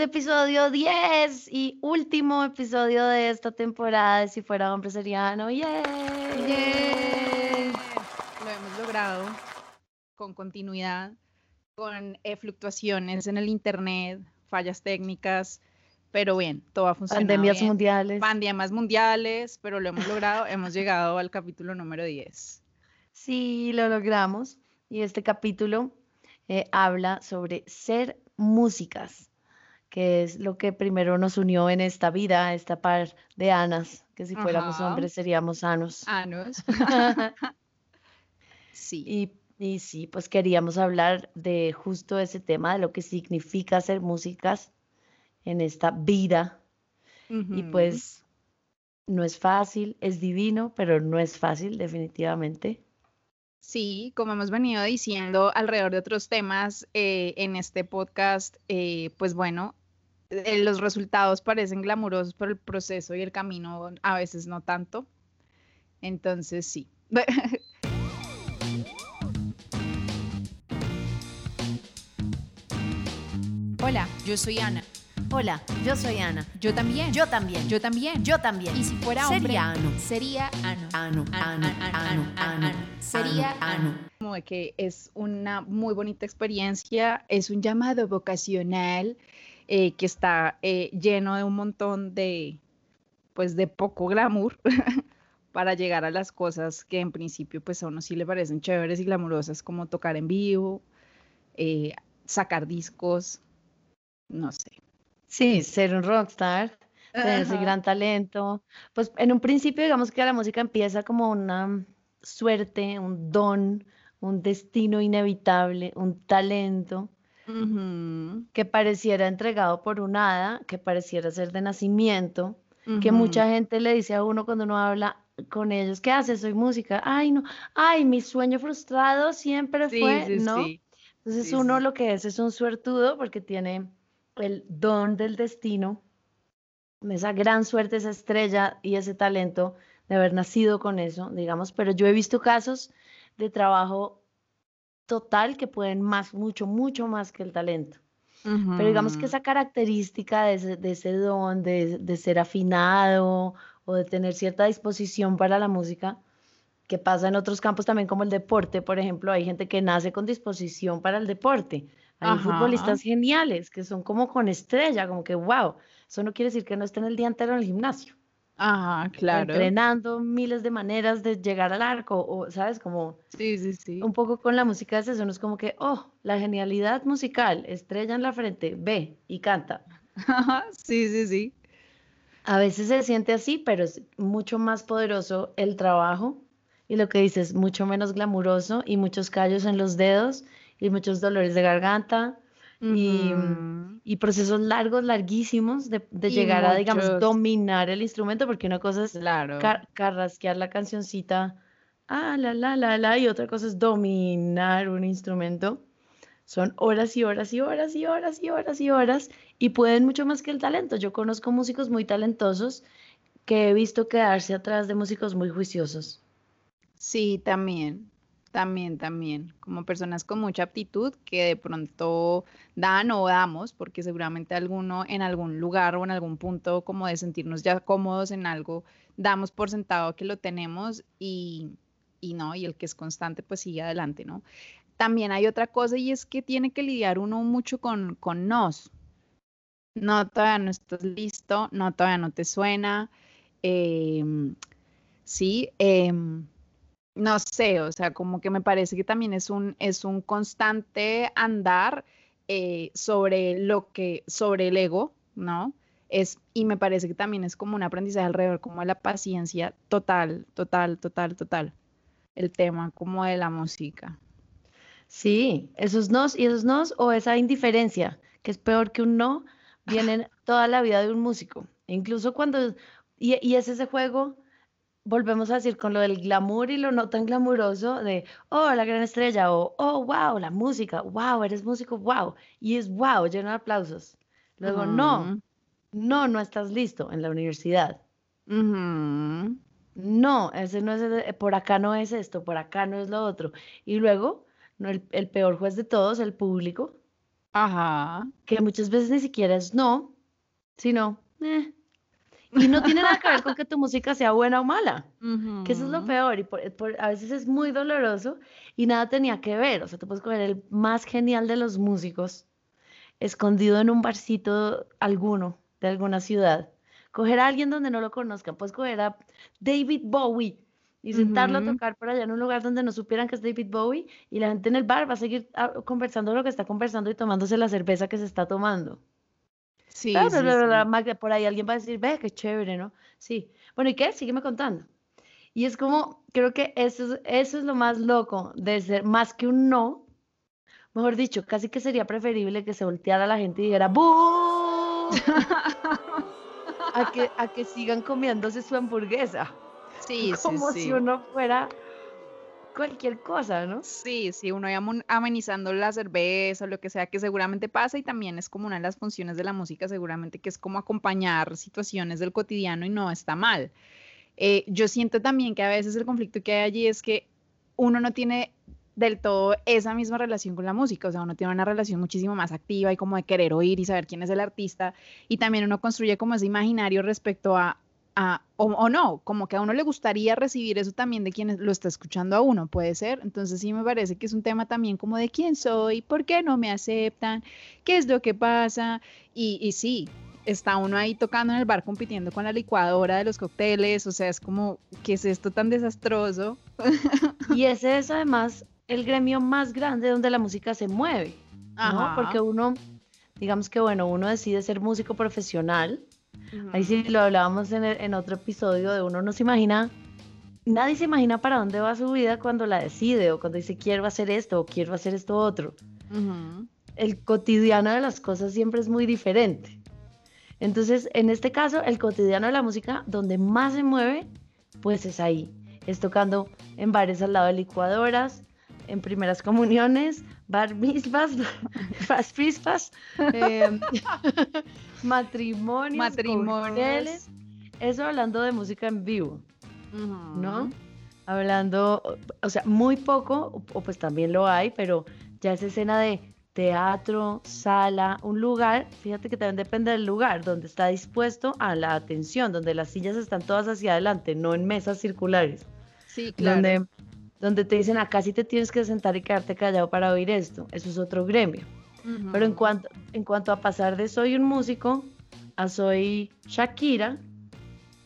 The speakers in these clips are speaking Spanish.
episodio 10 y último episodio de esta temporada de Si fuera hombre sería no. ¡Yay! Lo hemos logrado con continuidad, con eh, fluctuaciones en el internet, fallas técnicas, pero bien, todo ha funcionado. Pandemias bien. mundiales. Pandemias mundiales, pero lo hemos logrado. hemos llegado al capítulo número 10. Sí, lo logramos. Y este capítulo eh, habla sobre ser músicas que es lo que primero nos unió en esta vida, esta par de Anas, que si fuéramos Ajá. hombres seríamos Anos. Años. sí. Y, y sí, pues queríamos hablar de justo ese tema, de lo que significa ser músicas en esta vida. Y pues no es fácil, es divino, pero no es fácil definitivamente. Sí, como hemos venido diciendo alrededor de otros temas eh, en este podcast, eh, pues bueno, los resultados parecen glamurosos, pero el proceso y el camino a veces no tanto. Entonces, sí. Hola, yo soy Ana. Hola, yo soy Ana. Yo también. Yo también. Yo también. Yo también. Y si fuera hombre, Sería Ano. sería Ano. Ano, Ano, ano, ano, Sería ano, Ano. como de que es una muy bonita experiencia, es un llamado vocacional eh, que está eh, lleno de un montón de, pues, de poco glamour para llegar a las cosas que en principio, pues, a uno sí le parecen chéveres y glamurosas, como tocar en vivo, eh, sacar discos, no sé. Sí, ser un rockstar, tener ese gran talento. Pues en un principio, digamos que la música empieza como una suerte, un don, un destino inevitable, un talento Que pareciera entregado por un hada, que pareciera ser de nacimiento, que mucha gente le dice a uno cuando uno habla con ellos, ¿qué haces? Soy música. Ay, no, ay, mi sueño frustrado siempre Sí, fue, sí, ¿no? sí. Entonces uno lo que es es un suertudo porque tiene el don del destino, esa gran suerte, esa estrella y ese talento de haber nacido con eso, digamos, pero yo he visto casos de trabajo total que pueden más, mucho, mucho más que el talento. Pero digamos que esa característica de ese, de ese don, de, de ser afinado o de tener cierta disposición para la música, que pasa en otros campos también como el deporte, por ejemplo, hay gente que nace con disposición para el deporte. Hay Ajá. futbolistas geniales que son como con estrella, como que wow, eso no quiere decir que no estén el día entero en el gimnasio, Ajá, claro. entrenando miles de maneras de llegar al arco, o sabes, como Sí, sí, sí. un poco con la música es eso, no es como que, oh, la genialidad musical, estrella en la frente, ve y canta. Sí, sí, sí. A veces se siente así, pero es mucho más poderoso el trabajo y lo que dices, mucho menos glamuroso y muchos callos en los dedos y muchos dolores de garganta y, y procesos largos, larguísimos de, de llegar a, digamos, dominar el instrumento, porque una cosa es Claro. car- carrasquear la cancioncita, ah, la, la, la, la, y otra cosa es dominar un instrumento. Son horas y horas y horas y horas y horas y horas y pueden mucho más que el talento. Yo conozco músicos muy talentosos que he visto quedarse atrás de músicos muy juiciosos. Sí, también, también, también. Como personas con mucha aptitud que de pronto dan o damos, porque seguramente alguno en algún lugar o en algún punto como de sentirnos ya cómodos en algo, damos por sentado que lo tenemos y, y no, y el que es constante pues sigue adelante, ¿no? También hay otra cosa y es que tiene que lidiar uno mucho con, con nos. No, todavía no estás listo, no, todavía no te suena. em, sí, em, no sé, o sea, como que me parece que también es un, es un constante andar eh, sobre lo que, sobre el ego, ¿no? Es, y me parece que también es como un aprendizaje alrededor, como de la paciencia total, total, total, total. El tema como de la música. Sí, esos nos y esos nos o esa indiferencia, que es peor que un no, vienen toda la vida de un músico. E incluso cuando, y, y es ese juego, volvemos a decir con lo del glamour y lo no tan glamuroso de, oh, la gran estrella, o, oh, wow, la música, wow, eres músico, wow, y es wow, lleno de aplausos. Luego, no, Ujú, no, no estás listo en la universidad. ujú. No, ese no es, el- por acá no es esto, por acá no es lo otro. Y luego, no, el, el peor juez de todos, el público, Ajá. que muchas veces ni siquiera es no, sino eh. Y no tiene nada que ver con que tu música sea buena o mala, que eso es lo peor y por- por- a veces es muy doloroso y nada tenía que ver. O sea, tú puedes coger el más genial de los músicos escondido en un barcito alguno de alguna ciudad. Coger a alguien donde no lo conozcan, puedes coger a David Bowie y sentarlo a tocar por allá en un lugar donde no supieran que es David Bowie y la gente en el bar va a seguir ah, conversando lo que está conversando y tomándose la cerveza que se está tomando. Sí, Bla, bla, bla, sí. Por ahí alguien va a decir, ve, qué chévere, ¿no? Sí. Bueno, ¿y qué? Sígueme contando. Y es como, creo que eso es, eso es lo más loco de ser más que un no. Mejor dicho, casi que sería preferible que se volteara la gente y dijera ¡Bú! a que, a que sigan comiéndose su hamburguesa. Sí, sí, Como sí. si uno fuera cualquier cosa, ¿no? Sí, sí, uno amun- amenizando la cerveza o lo que sea que seguramente pasa y también es como una de las funciones de la música, seguramente que es como acompañar situaciones del cotidiano y no está mal. Eh, yo siento también que a veces el conflicto que hay allí es que uno no tiene del todo esa misma relación con la música, o sea, uno tiene una relación muchísimo más activa y como de querer oír y saber quién es el artista y también uno construye como ese imaginario respecto a, a o, o no, como que a uno le gustaría recibir eso también de quien lo está escuchando a uno, puede ser. Entonces sí me parece que es un tema también como de quién soy, por qué no me aceptan, qué es lo que pasa y, y sí. Está uno ahí tocando en el bar compitiendo con la licuadora de los cócteles, o sea, es como, ¿qué es esto tan desastroso? Y ese es además el gremio más grande donde la música se mueve. ¿no? Ajá. Porque uno, digamos que bueno, uno decide ser músico profesional. Ahí sí lo hablábamos en, el- en otro episodio de uno no se imagina, nadie se imagina para dónde va su vida cuando la decide o cuando dice quiero hacer esto o quiero hacer esto otro. El cotidiano de las cosas siempre es muy diferente. Entonces, en este caso, el cotidiano de la música, donde más se mueve, pues es ahí. Es tocando en bares al lado de licuadoras, en primeras comuniones, bar fast frispas, em, matrimonios, Matrimonios. Eso hablando de música en vivo, ¿no? Hablando, o- sea, muy poco, o, o pues también lo hay, pero ya es escena de teatro, sala, un lugar, fíjate que también depende del lugar, donde está dispuesto a la atención, donde las sillas están todas hacia adelante, no en mesas circulares, Sí, claro. donde, donde te dicen acá sí te tienes que sentar y quedarte callado para oír esto, eso es otro gremio. Pero en cuanto, en cuanto a pasar de soy un músico a soy Shakira,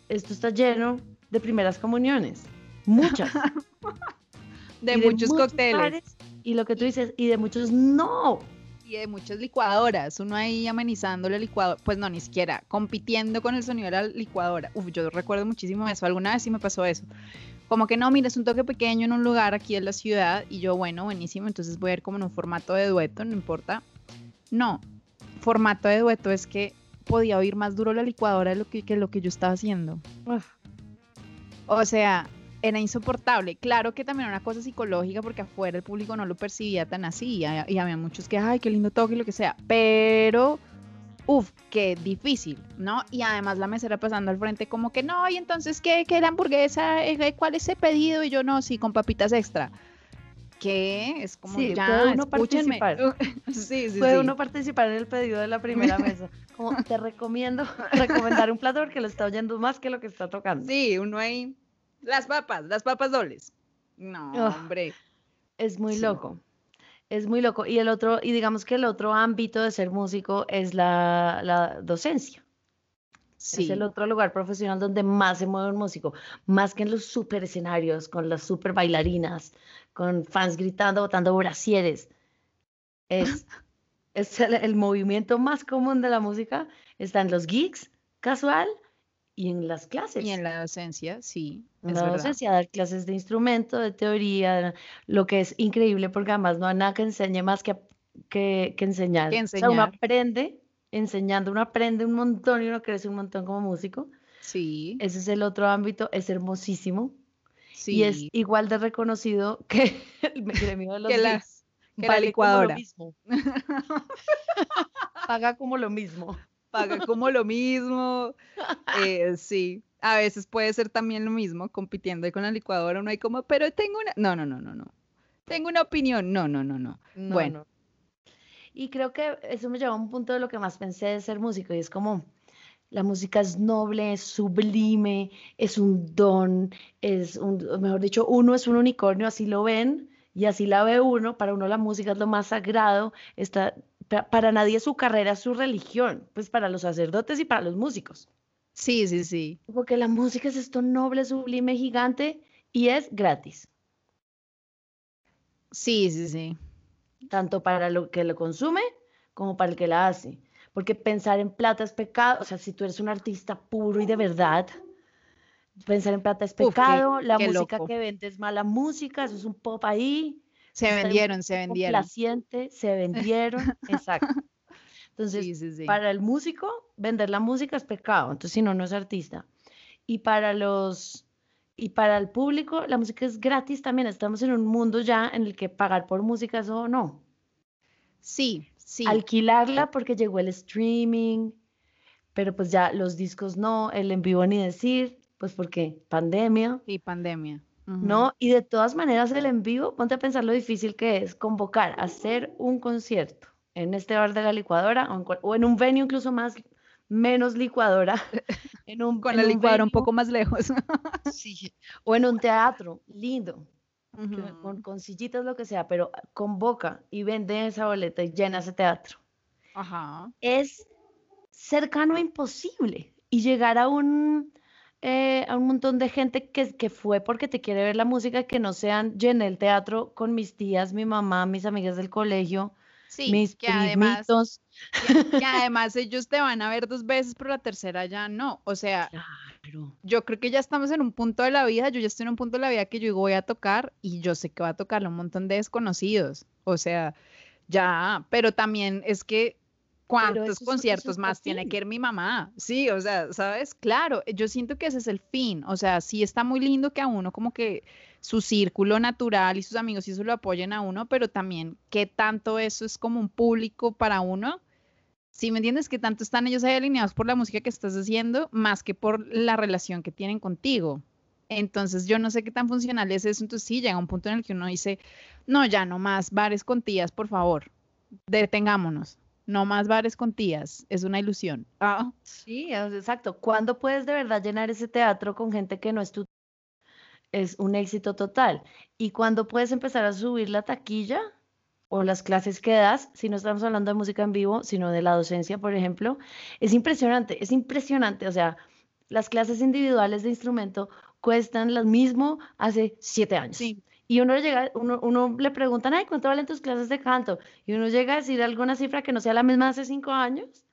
esto está lleno de primeras comuniones, muchas. de muchos cócteles. bares, y lo que tú dices, y de muchos no. Y de muchas licuadoras, uno ahí amenizando la licuadora, pues no, ni siquiera, compitiendo con el sonido de la licuadora. Uf, yo recuerdo muchísimo eso, alguna vez sí me pasó eso. Como que no, mira, es un toque pequeño en un lugar aquí en la ciudad y yo, bueno, buenísimo, entonces voy a ir como en un formato de dueto, no importa. No, formato de dueto es que podía oír más duro la licuadora de lo que, que lo que yo estaba haciendo. Uf, O sea, era insoportable. Claro que también era una cosa psicológica porque afuera el público no lo percibía tan así y había muchos que, ay, qué lindo toque y lo que sea, pero, uff, qué difícil, ¿no? Y además la mesera pasando al frente como que, no, y entonces, ¿qué, qué la hamburguesa? Eh, ¿Cuál es ese pedido? Y yo, no, sí, con papitas extra. ¿Qué? Es como, Sí, ya, puede uno escúchenme. participar. sí, sí, Puede sí. uno participar en el pedido de la primera mesa. Como te recomiendo recomendar un plato porque lo está oyendo más que lo que está tocando. Sí, uno ahí, las papas, las papas dobles. No, Ugh. hombre. Es muy Sí. loco. Es muy loco. Y el otro, y digamos que el otro ámbito de ser músico es la, la docencia. Sí. Es el otro lugar profesional donde más se mueve un músico, más que en los super escenarios, con las super bailarinas, con fans gritando, botando brasieres. Es, es el, el movimiento más común de la música, está en los gigs, casual, y en las clases. Y en la docencia, sí, En la verdad. docencia, dar clases de instrumento, de teoría, lo que es increíble porque además no hay nada que enseñe más que, que, que enseñar. Que O sea, uno enseñar. aprende enseñando, uno aprende un montón y uno crece un montón como músico. Sí, Ese es el otro ámbito, es hermosísimo sí. y es igual de reconocido que el gremio de los que la, que la Vale como lo licuadora. mismo. Paga como lo mismo. Paga como lo mismo. eh, sí, a veces puede ser también lo mismo, compitiendo ahí con la licuadora, uno hay como, pero tengo una, no, no, no, no, no. Tengo una opinión, no, no, no, no. No, Bueno. no. Y creo que eso me lleva a un punto de lo que más pensé de ser músico y es como la música es noble, es sublime, es un don, es un, mejor dicho, uno es un unicornio, así lo ven y así la ve uno. Para uno la música es lo más sagrado. Está, para nadie su carrera es su religión, pues para los sacerdotes y para los músicos. Sí, sí, sí. Porque la música es esto noble, sublime, gigante y es gratis. Sí, sí, sí. Tanto para lo que lo consume como para el que la hace porque pensar en plata es pecado, o sea, si tú eres un artista puro y de verdad, pensar en plata es pecado, la música que vende es mala música, eso es un pop ahí. Se vendieron, se vendieron. Placiente, se vendieron, exacto. Entonces, para el músico, vender la música es pecado, entonces si no, no es artista. Y para los y para el público, la música es gratis también. Estamos en un mundo ya en el que pagar por música es o no. Sí, alquilarla porque llegó el streaming, pero pues ya los discos no, el en vivo ni decir, pues porque pandemia. Y pandemia. ¿No? Y de todas maneras el en vivo, ponte a pensar lo difícil que es convocar, hacer un concierto en este bar de la licuadora o en, un venue incluso más, menos licuadora. En un, Con la licuadora un poco más lejos. sí. O en un teatro, lindo con, sillitas, lo que sea, pero convoca y vende esa boleta y llena ese teatro. Es cercano a imposible. Y llegar a un, eh, a un montón de gente que, que fue porque te quiere ver la música, que no sean llené el teatro con mis tías, mi mamá, mis amigas del colegio, mis que además, que, además ellos te van a ver dos veces, pero la tercera ya no. O sea, yo creo que ya estamos en un punto de la vida, yo ya estoy en un punto de la vida que yo digo voy a tocar y yo sé que va a tocarle un montón de desconocidos. O sea, ya, pero también es que ¿Cuántos conciertos más tiene que ir mi mamá? Sí, o sea, ¿sabes? Claro, yo siento que ese es el fin. O sea, sí está muy lindo que a uno como que su círculo natural y sus amigos y eso lo apoyen a uno, pero también qué tanto eso es como un público para uno. Si me entiendes, que tanto están ellos ahí alineados por la música que estás haciendo, más que por la relación que tienen contigo. Entonces, yo no sé qué tan funcional es eso. Entonces, sí, llega un punto en el que uno dice, no, ya no más bares con tías, por favor, detengámonos no más bares con tías, es una ilusión. Ah. Sí, exacto. ¿Cuándo puedes de verdad llenar ese teatro con gente que no es tu... Es un éxito total. ¿Y cuándo puedes empezar a subir la taquilla o las clases que das? Si no estamos hablando de música en vivo, sino de la docencia, por ejemplo. Es impresionante, es impresionante. O sea, las clases individuales de instrumento cuestan lo mismo hace siete años. Sí y uno, llega, uno, uno le preguntan, ay, ¿cuánto valen tus clases de canto? Y uno llega a decir alguna cifra que no sea la misma hace cinco años.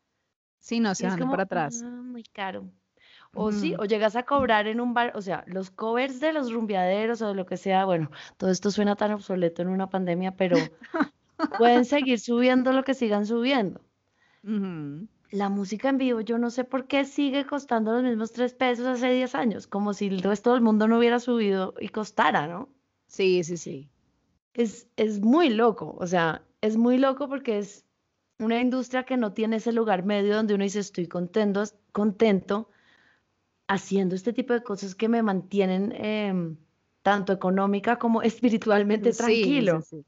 Sí, no, se van para atrás. Ah, muy caro. O sí, o llegas a cobrar en un bar, o sea, los covers de los rumbeaderos o de lo que sea, bueno, todo esto suena tan obsoleto en una pandemia, pero pueden seguir subiendo lo que sigan subiendo. La música en vivo, yo no sé por qué sigue costando los mismos tres pesos hace diez años, como si el resto del mundo no hubiera subido y costara, ¿no? Sí, sí, sí. Es, es muy loco, o sea, es muy loco porque es una industria que no tiene ese lugar medio donde uno dice estoy contento, contento haciendo este tipo de cosas que me mantienen em, tanto económica como espiritualmente tranquilo. Sí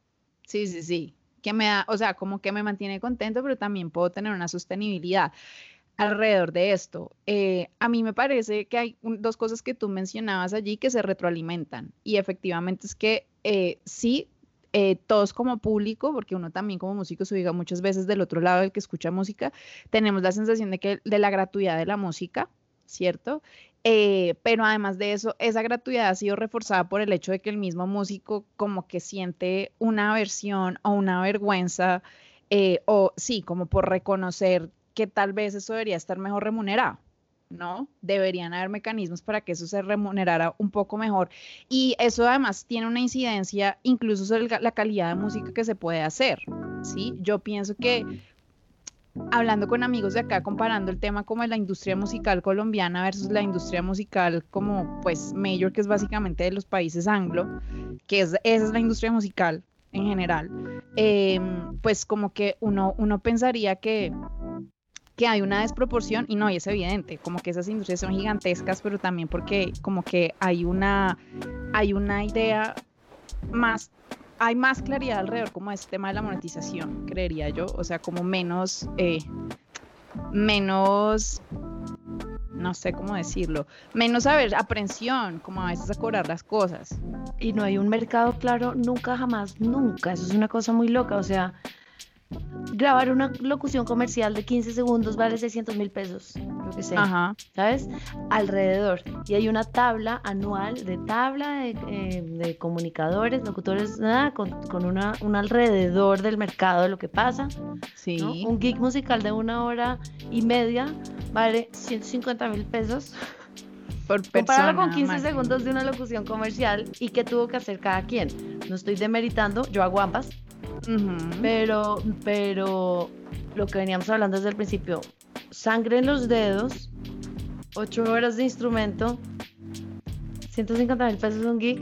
sí, sí, sí, Que me da, o sea, como que me mantiene contento, pero también puedo tener una sostenibilidad alrededor de esto. Eh, a mí me parece que hay dos cosas que tú mencionabas allí que se retroalimentan y efectivamente es que eh, sí, eh, todos como público, porque uno también como músico se diga muchas veces del otro lado del que escucha música, tenemos la sensación de que de la gratuidad de la música, ¿cierto? pero además de eso, esa gratuidad ha sido reforzada por el hecho de que el mismo músico como que siente una aversión o una vergüenza, o sí, como por reconocer que tal vez eso debería estar mejor remunerado. ¿no? Deberían haber mecanismos para que eso se remunerara un poco mejor. Y eso además tiene una incidencia incluso sobre la calidad de música que se puede hacer, ¿sí? Yo pienso que hablando con amigos de acá, comparando el tema como de la industria musical colombiana versus la industria musical como pues mayor, que es básicamente de los países anglo, que es, esa es la industria musical en general, em, pues como que uno, uno pensaría que que hay una desproporción y no, y es evidente, como que esas industrias son gigantescas, pero también porque como que hay una, hay una idea más hay más claridad alrededor como este tema de la monetización, creería yo, o sea, como menos, eh, menos, no sé cómo decirlo, menos, a ver, aprensión, como a veces a cobrar las cosas. Y no hay un mercado claro, nunca, jamás, nunca. Eso es una cosa muy loca. O sea, grabar una locución comercial de 15 segundos vale 600 mil pesos, lo que sea, Ajá. ¿sabes? Alrededor. Y hay una tabla anual de tabla de, eh, de comunicadores, locutores, nada, con, con una, un alrededor del mercado de lo que pasa. Sí. ¿no? Un gig musical de una hora y media vale 150 mil pesos. Por persona. Compararlo con 15 máximo. segundos de una locución comercial y qué tuvo que hacer cada quien. No estoy demeritando, yo hago ambas, Ujú. pero, pero lo que veníamos hablando desde el principio, sangre en los dedos, 8 horas de instrumento, 150 mil pesos un gig.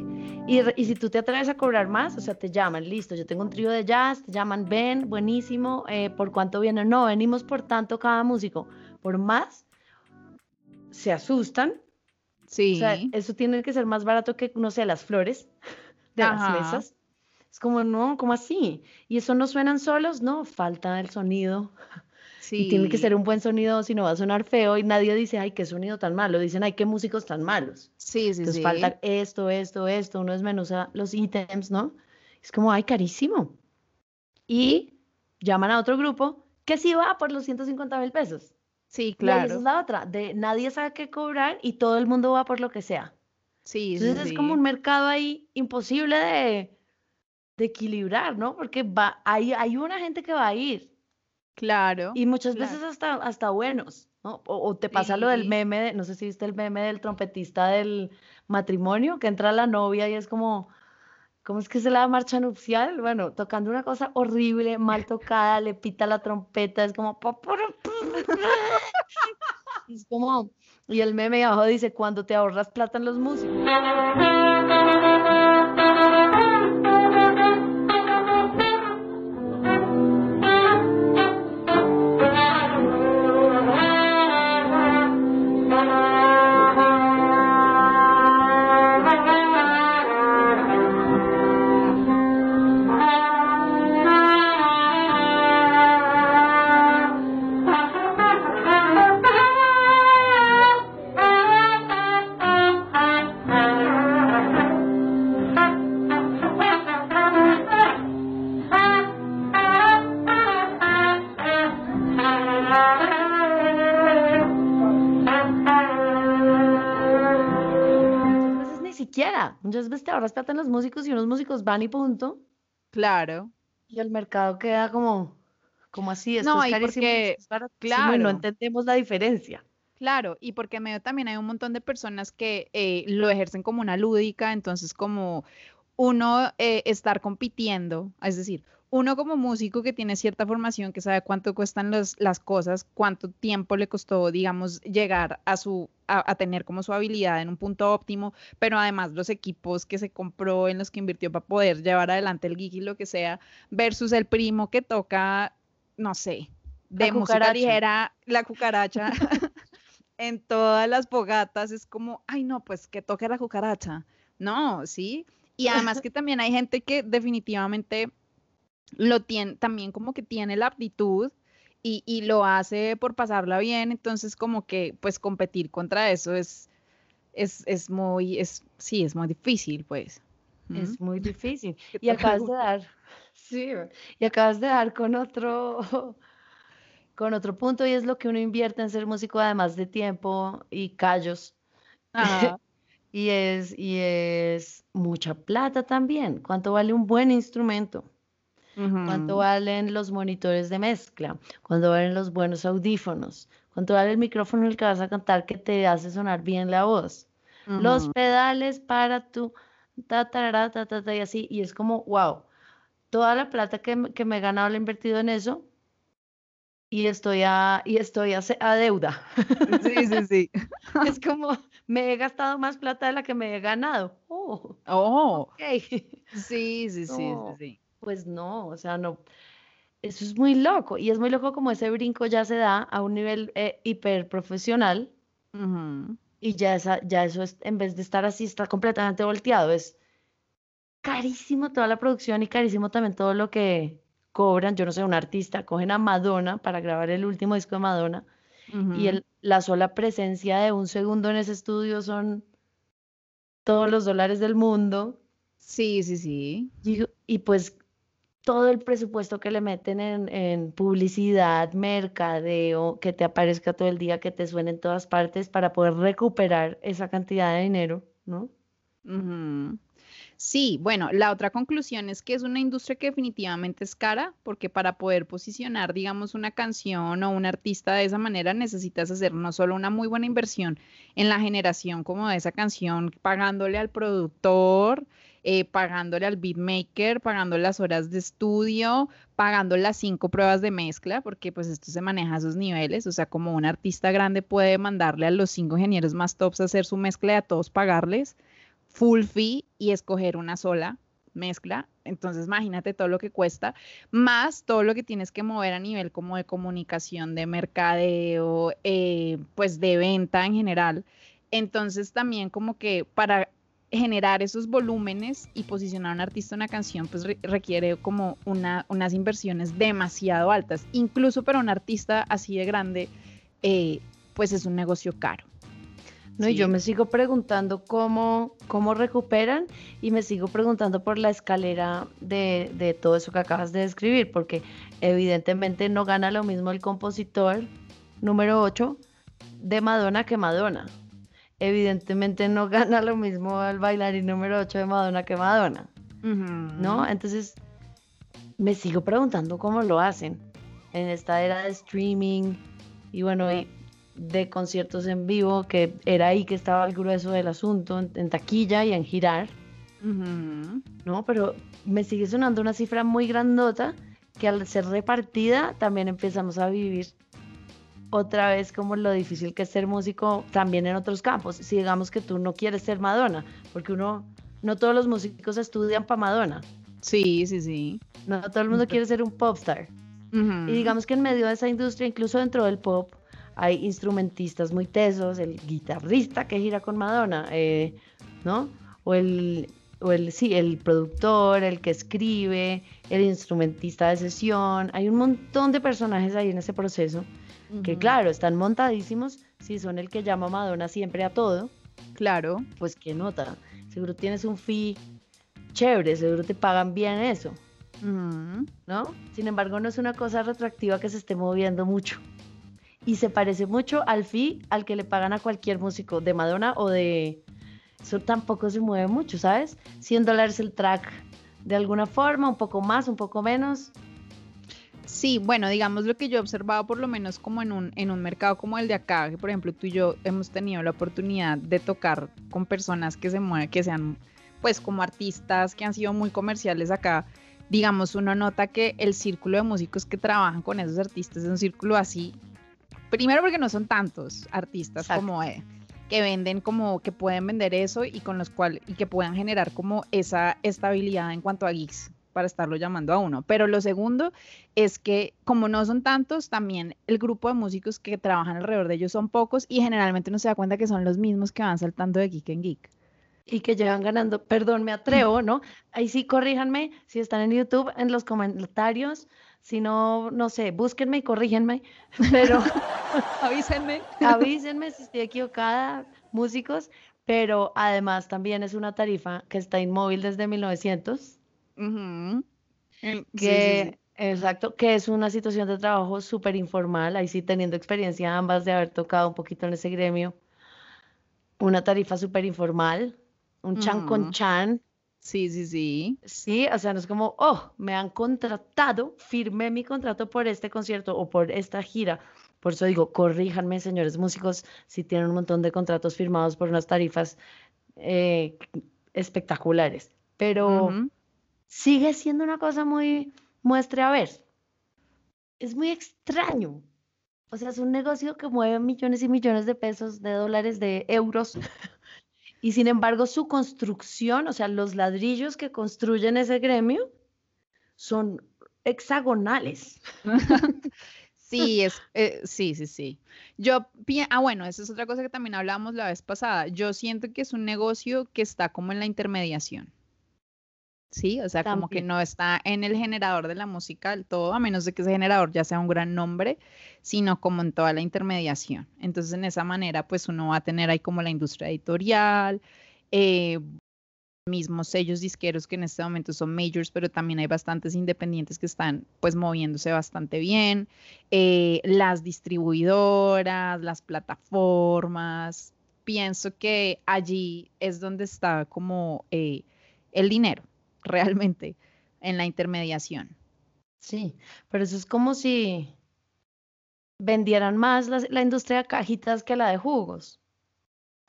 Y, y si tú te atreves a cobrar más, o sea, te llaman, listo, yo tengo un trío de jazz, te llaman, ven, buenísimo, eh, ¿por cuánto vienen? No, venimos por tanto cada músico, por más, se asustan Sí. o sea, eso tiene que ser más barato que, no sé, las flores de Ajá. las mesas. Es como, no, ¿cómo así? ¿Y eso no suenan solos? No, falta el sonido. sí. Y tiene que ser un buen sonido, si no va a sonar feo. Y nadie dice, ay, qué sonido tan malo. Dicen, ay, qué músicos tan malos. Sí, sí, Entonces sí. falta esto, esto, esto. Uno desmenuza los ítems, ¿no? Es como, ay, carísimo. Y llaman a otro grupo que sí va por los 150 mil pesos. Sí, Y ahí esa claro. es la otra, de nadie sabe qué cobrar y todo el mundo va por lo que sea. Sí, sí, Entonces es como un mercado ahí imposible de, de equilibrar, ¿no? Porque va, hay, hay una gente que va a ir Claro. y muchas claro. veces hasta, hasta buenos, ¿no? O, o te pasa lo del meme, de- no sé si viste el meme del trompetista del matrimonio, que entra la novia y es como, ¿cómo es que se la marcha nupcial? Bueno, tocando una cosa horrible, mal tocada, le pita la trompeta, es como... Es como... Y el meme abajo dice, cuando te ahorras plata en los músicos. Siquiera. Muchas veces te ahorras plata en los músicos y unos músicos van y punto. Claro. Y el mercado queda como, como así, esto No, es y carísimo, porque- es baratísimo y no claro. entendemos la diferencia. Claro, y porque medio también hay un montón de personas que eh, lo ejercen como una lúdica, entonces como uno eh, estar compitiendo, es decir, uno como músico que tiene cierta formación, que sabe cuánto cuestan los- las cosas, cuánto tiempo le costó, digamos, llegar a su a, a tener como su habilidad en un punto óptimo, pero además los equipos que se compró, en los que invirtió para poder llevar adelante el gig y lo que sea, versus el primo que toca, no sé, La de música cucaracha. ligera, la cucaracha. en todas las fogatas es como, ay no, pues que toque la cucaracha. No, sí. Y además que también hay gente que definitivamente lo tiene, también como que tiene la aptitud y, y lo hace por pasarla bien, entonces como que pues competir contra eso es, es, es muy, es, sí, es muy difícil, pues. Es muy difícil. Y acabas de dar, sí, y acabas de dar con otro, con otro punto y es lo que uno invierte en ser músico además de tiempo y callos. Ajá. Y es, y es mucha plata también. ¿Cuánto vale un buen instrumento? ¿Cuánto Ujú. valen los monitores de mezcla? ¿Cuánto valen los buenos audífonos? ¿Cuánto vale el micrófono en el que vas a cantar que te hace sonar bien la voz? Los pedales para tu ta, ta, ta, ta, y así. Y es como, wow, toda la plata que, me- que me he ganado la he invertido en eso y estoy a, y estoy a, deuda. Sí, sí, sí. Es como, me he gastado más plata de la que me he ganado. Oh, Oh, ok. sí, sí, sí, sí, sí. Pues no, o sea, no. Eso es muy loco. Y es muy loco como ese brinco ya se da a un nivel eh, hiper profesional Ujú. y ya, esa, ya eso es, en vez de estar así, está completamente volteado. Es carísimo toda la producción y carísimo también todo lo que cobran. Yo no sé, un artista, cogen a Madonna para grabar el último disco de Madonna y Ujú. el- la sola presencia de un segundo en ese estudio son todos los dólares del mundo. Sí, sí, sí. Y, y pues todo el presupuesto que le meten en, publicidad, mercadeo, que te aparezca todo el día, que te suene en todas partes para poder recuperar esa cantidad de dinero, ¿no? Sí, bueno, la otra conclusión es que es una industria que definitivamente es cara, porque para poder posicionar, digamos, una canción o un artista de esa manera necesitas hacer no solo una muy buena inversión en la generación como de esa canción, pagándole al productor, eh, pagándole al beatmaker, pagando las horas de estudio, pagando las cinco pruebas de mezcla, porque pues esto se maneja a esos niveles, o sea, como un artista grande puede mandarle a los cinco ingenieros más tops a hacer su mezcla y a todos pagarles full fee y escoger una sola mezcla. Entonces, imagínate todo lo que cuesta, más todo lo que tienes que mover a nivel como de comunicación, de mercadeo, eh, pues de venta en general. Entonces, también como que para generar esos volúmenes y posicionar a un artista en una canción, pues re- requiere como una, unas inversiones demasiado altas. Incluso para un artista así de grande, eh, pues es un negocio caro. No, y yo me sigo preguntando cómo, cómo recuperan y me sigo preguntando por la escalera de, de todo eso que acabas de describir, porque evidentemente no gana lo mismo el compositor número 8 de Madonna que Madonna. Evidentemente no gana lo mismo el bailarín número 8 de Madonna que Madonna, ¿no? Entonces me sigo preguntando cómo lo hacen en esta era de streaming y bueno, y de conciertos en vivo, que era ahí que estaba el grueso del asunto, en, en taquilla y en girar. ¿no? Pero me sigue sonando una cifra muy grandota que al ser repartida también empezamos a vivir otra vez como lo difícil que es ser músico también en otros campos. Si digamos que tú no quieres ser Madonna, porque uno, no todos los músicos estudian para Madonna, Sí, sí, sí. no todo el mundo quiere ser un popstar. Ujú. Y digamos que en medio de esa industria, incluso dentro del pop, hay instrumentistas muy tesos, el guitarrista que gira con Madonna, eh, ¿no? O el, o el, sí, el productor, el que escribe, el instrumentista de sesión. Hay un montón de personajes ahí en ese proceso que, claro, están montadísimos. Si son el que llama a Madonna siempre a todo, Claro. pues qué nota. Seguro tienes un fee chévere, seguro te pagan bien eso. ¿no? Sin embargo, no es una cosa retroactiva que se esté moviendo mucho. Y se parece mucho al fee al que le pagan a cualquier músico de Madonna o de... Eso tampoco se mueve mucho, ¿sabes? 100 dólares el track de alguna forma, un poco más, un poco menos. Sí, bueno, digamos lo que yo he observado por lo menos como en un, en un mercado como el de acá, que por ejemplo tú y yo hemos tenido la oportunidad de tocar con personas que se mueven, que sean pues como artistas que han sido muy comerciales acá. Digamos, uno nota que el círculo de músicos que trabajan con esos artistas es un círculo así. Primero porque no son tantos artistas Exacto. como eh, que venden como que pueden vender eso y con los cuales y que puedan generar como esa estabilidad en cuanto a gigs para estarlo llamando a uno. Pero lo segundo es que como no son tantos, también el grupo de músicos que trabajan alrededor de ellos son pocos y generalmente uno se da cuenta que son los mismos que van saltando de geek en geek. Y que llevan ganando, perdón, me atrevo, ¿no? Ahí sí, corríjanme, si están en YouTube, en los comentarios, si no, no sé, búsquenme y corríjanme, pero... Avísenme. Avísenme si estoy equivocada, músicos, pero además también es una tarifa que está inmóvil desde 1900, Ujú. El- sí, sí, que, sí. exacto, que es una situación de trabajo súper informal, ahí sí teniendo experiencia ambas de haber tocado un poquito en ese gremio, una tarifa súper informal, un chan con chan, Sí, sí, sí. sí, o sea, no es como, oh, me han contratado, firmé mi contrato por este concierto o por esta gira. Por eso digo, corríjanme, señores músicos, si tienen un montón de contratos firmados por unas tarifas eh, espectaculares. Pero sigue siendo una cosa muy muestre a ver. Es muy extraño. O sea, es un negocio que mueve millones y millones de pesos, de dólares, de euros. Y sin embargo, su construcción, o sea, los ladrillos que construyen ese gremio son hexagonales. Sí, es, eh, sí, sí, sí. Yo, ah, bueno, esa es otra cosa que también hablábamos la vez pasada. Yo siento que es un negocio que está como en la intermediación. Sí, o sea, como que no está en el generador de la música del todo, a menos de que ese generador ya sea un gran nombre, sino como en toda la intermediación. Entonces, en esa manera, pues uno va a tener ahí como la industria editorial, eh, mismos sellos disqueros que en este momento son majors, pero también hay bastantes independientes que están pues moviéndose bastante bien, eh, las distribuidoras, las plataformas. Pienso que allí es donde está como eh, el dinero realmente en la intermediación. Sí, pero eso es como si vendieran más la, la industria de cajitas que la de jugos.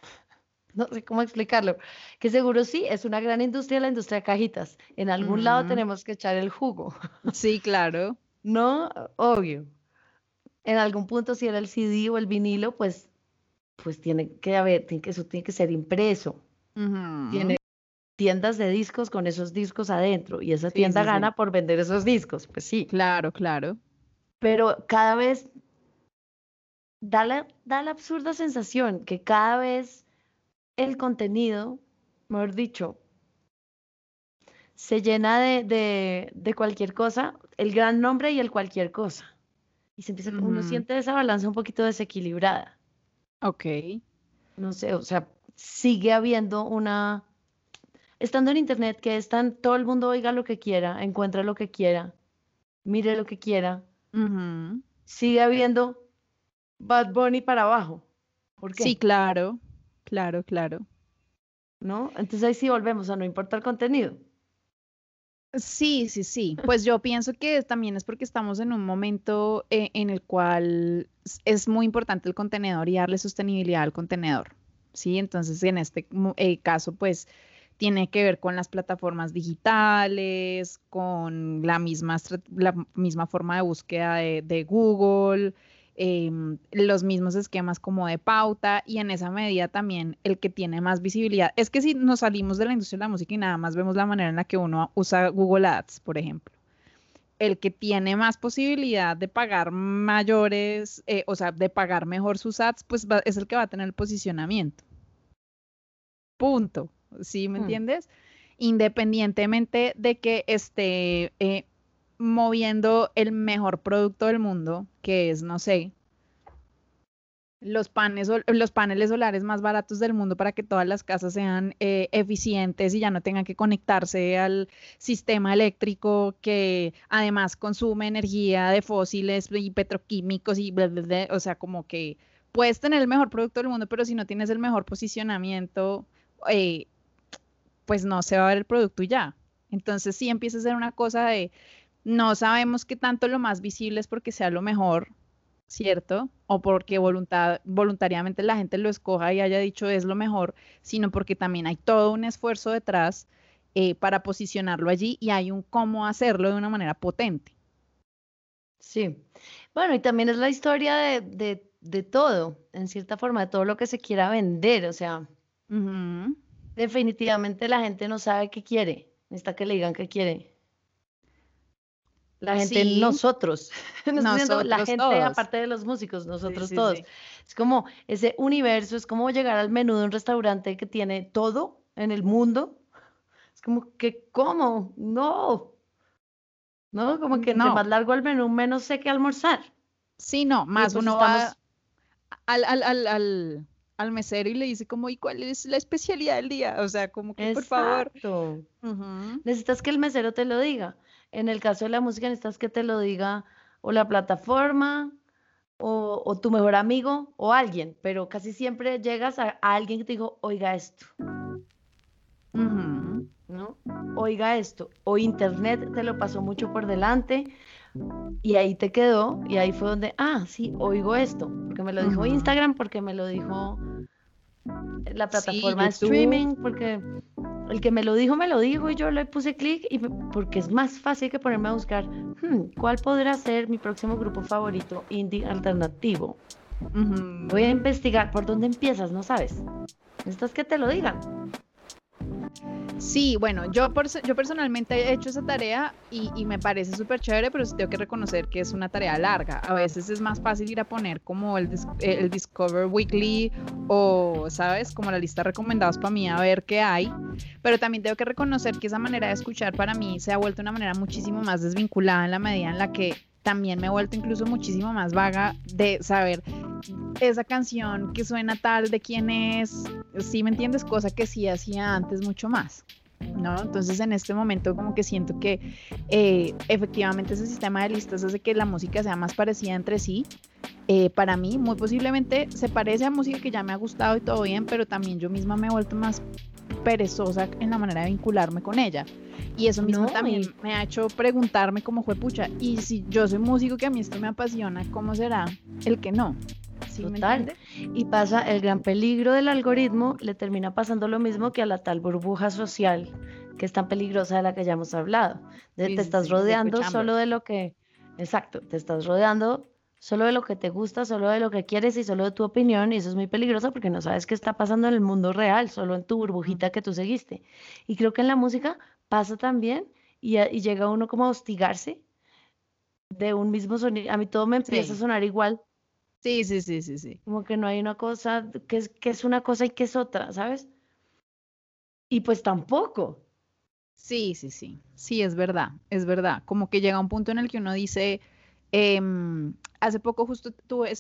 No sé cómo explicarlo. Que seguro sí, es una gran industria la industria de cajitas. En algún lado tenemos que echar el jugo. Sí, claro. No, obvio. En algún punto, si era el CD o el vinilo, pues, pues tiene que haber, tiene que, eso tiene que ser impreso. Tiene tiendas de discos con esos discos adentro y esa tienda sí, sí. gana por vender esos discos. Pues sí. Claro, claro. pero cada vez da la, da la absurda sensación que cada vez el contenido, mejor dicho, se llena de, de, de cualquier cosa, el gran nombre y el cualquier cosa. Y se empieza, uno Ujú. siente esa balanza un poquito desequilibrada. Ok. No sé, o sea, sigue habiendo una... Estando en internet, que es tan, todo el mundo oiga lo que quiera, encuentre lo que quiera, mire lo que quiera, sigue habiendo Bad Bunny para abajo. ¿Por qué? Sí, claro. Claro, claro. ¿No? Entonces ahí sí volvemos a no importa el contenido. Sí, sí, sí. Pues yo pienso que también es porque estamos en un momento eh, en el cual es muy importante el contenedor y darle sostenibilidad al contenedor. Sí, entonces en este eh, caso, pues tiene que ver con las plataformas digitales, con la misma, la misma forma de búsqueda de, de Google, em, los mismos esquemas como de pauta y en esa medida también el que tiene más visibilidad. Es que si nos salimos de la industria de la música y nada más vemos la manera en la que uno usa Google Ads, por ejemplo, el que tiene más posibilidad de pagar mayores, eh, o sea, de pagar mejor sus ads, pues va- es el que va a tener el posicionamiento. Punto. ¿Sí me Hmm. entiendes? Independientemente de que esté eh, moviendo el mejor producto del mundo, que es, no sé, los panes, sol- los paneles solares más baratos del mundo para que todas las casas sean eh, eficientes y ya no tengan que conectarse al sistema eléctrico que además consume energía de fósiles y petroquímicos y bla, bla, bla. O sea, como que puedes tener el mejor producto del mundo, pero si no tienes el mejor posicionamiento, eh, pues no se va a ver el producto y ya. Entonces sí empieza a ser una cosa de no sabemos qué tanto lo más visible es porque sea lo mejor, ¿cierto? O porque voluntad, voluntariamente la gente lo escoja y haya dicho es lo mejor, sino porque también hay todo un esfuerzo detrás eh, para posicionarlo allí y hay un cómo hacerlo de una manera potente. Sí. Bueno, y también es la historia de, de, de todo, en cierta forma, de todo lo que se quiera vender. O sea. Definitivamente la gente no sabe qué quiere. Necesita que le digan qué quiere. La gente, Sí. nosotros, no estoy diciendo la Nosotros gente todos. aparte de los músicos, nosotros sí, todos. Es como ese universo, es como llegar al menú de un restaurante que tiene todo en el mundo. Es como que, ¿cómo? No. No, como que entre No. más largo el menú, menos sé qué almorzar. Sí, no, más pues uno estamos- va al, al, al, al, al mesero y le dice como, ¿y cuál es la especialidad del día? O sea, como que por favor. Necesitas que el mesero te lo diga. En el caso de la música, necesitas que te lo diga o la plataforma o, o tu mejor amigo o alguien, pero casi siempre llegas a, a alguien que te dijo, oiga esto. ¿no? Oiga esto. O internet te lo pasó mucho por delante y ahí te quedó y ahí fue donde, ah, sí, oigo esto, porque me lo dijo. Instagram, porque me lo dijo la Sí, plataforma de streaming, porque el que me lo dijo, me lo dijo y yo le puse clic y porque es más fácil que ponerme a buscar "Hmm, cuál podrá ser mi próximo grupo favorito indie alternativo. Voy a investigar por dónde empiezas, no sabes. Necesitas que te lo digan. Sí, bueno, yo, por, yo personalmente he hecho esa tarea y, me parece súper chévere, pero sí tengo que reconocer que es una tarea larga. A veces es más fácil ir a poner como el, el Discover Weekly o, ¿sabes? Como la lista de recomendados para mí a ver qué hay. Pero también tengo que reconocer que esa manera de escuchar para mí se ha vuelto una manera muchísimo más desvinculada en la medida en la que también me he vuelto incluso muchísimo más vaga de saber esa canción que suena tal, de quién es, si me entiendes, cosa que sí hacía antes mucho más. ¿No? Entonces en este momento como que siento que eh, efectivamente ese sistema de listas hace que la música sea más parecida entre sí. Eh, para mí muy posiblemente se parece a música que ya me ha gustado y todo bien, pero también yo misma me he vuelto más perezosa en la manera de vincularme con ella. Y eso mismo también me ha hecho preguntarme cómo fue pucha. Y si yo soy músico que a mí esto me apasiona, ¿cómo será el que no? ¿Sí Total. y pasa el gran peligro del algoritmo, le termina pasando lo mismo que a la tal burbuja social, que es tan peligrosa de la que ya hemos hablado. De, te estás rodeando solo de lo que, exacto, te estás rodeando solo de lo que te gusta, solo de lo que quieres y solo de tu opinión, y eso es muy peligroso porque no sabes qué está pasando en el mundo real, solo en tu burbujita que tú seguiste. Y creo que en la música pasa también y, llega uno como a hostigarse de un mismo sonido. A mí todo me empieza a sonar igual. Sí, sí, sí, sí, sí. Como que no hay una cosa que es, que es una cosa y que es otra, ¿sabes? Y pues tampoco. Sí, sí, sí. Sí, es verdad, es verdad. Como que llega un punto en el que uno dice, em, hace poco justo tuve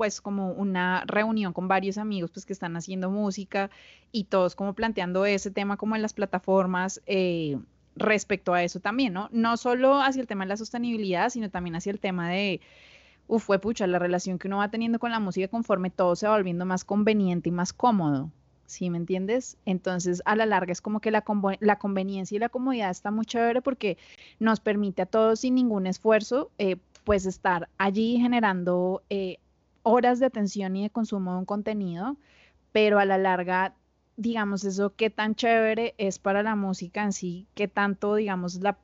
pues como una reunión con varios amigos pues que están haciendo música y todos como planteando ese tema como en las plataformas eh, respecto a eso también, ¿no? No solo hacia el tema de la sostenibilidad, sino también hacia el tema de, uf, fue pucha, la relación que uno va teniendo con la música conforme todo se va volviendo más conveniente y más cómodo. ¿sí me entiendes? Entonces, a la larga es como que la, la, conveniencia y la comodidad está muy chévere porque nos permite a todos sin ningún esfuerzo, eh, pues estar allí generando eh, horas de atención y de consumo de un contenido, pero a la larga, digamos, eso qué tan chévere es para la música en sí, qué tanto, digamos, la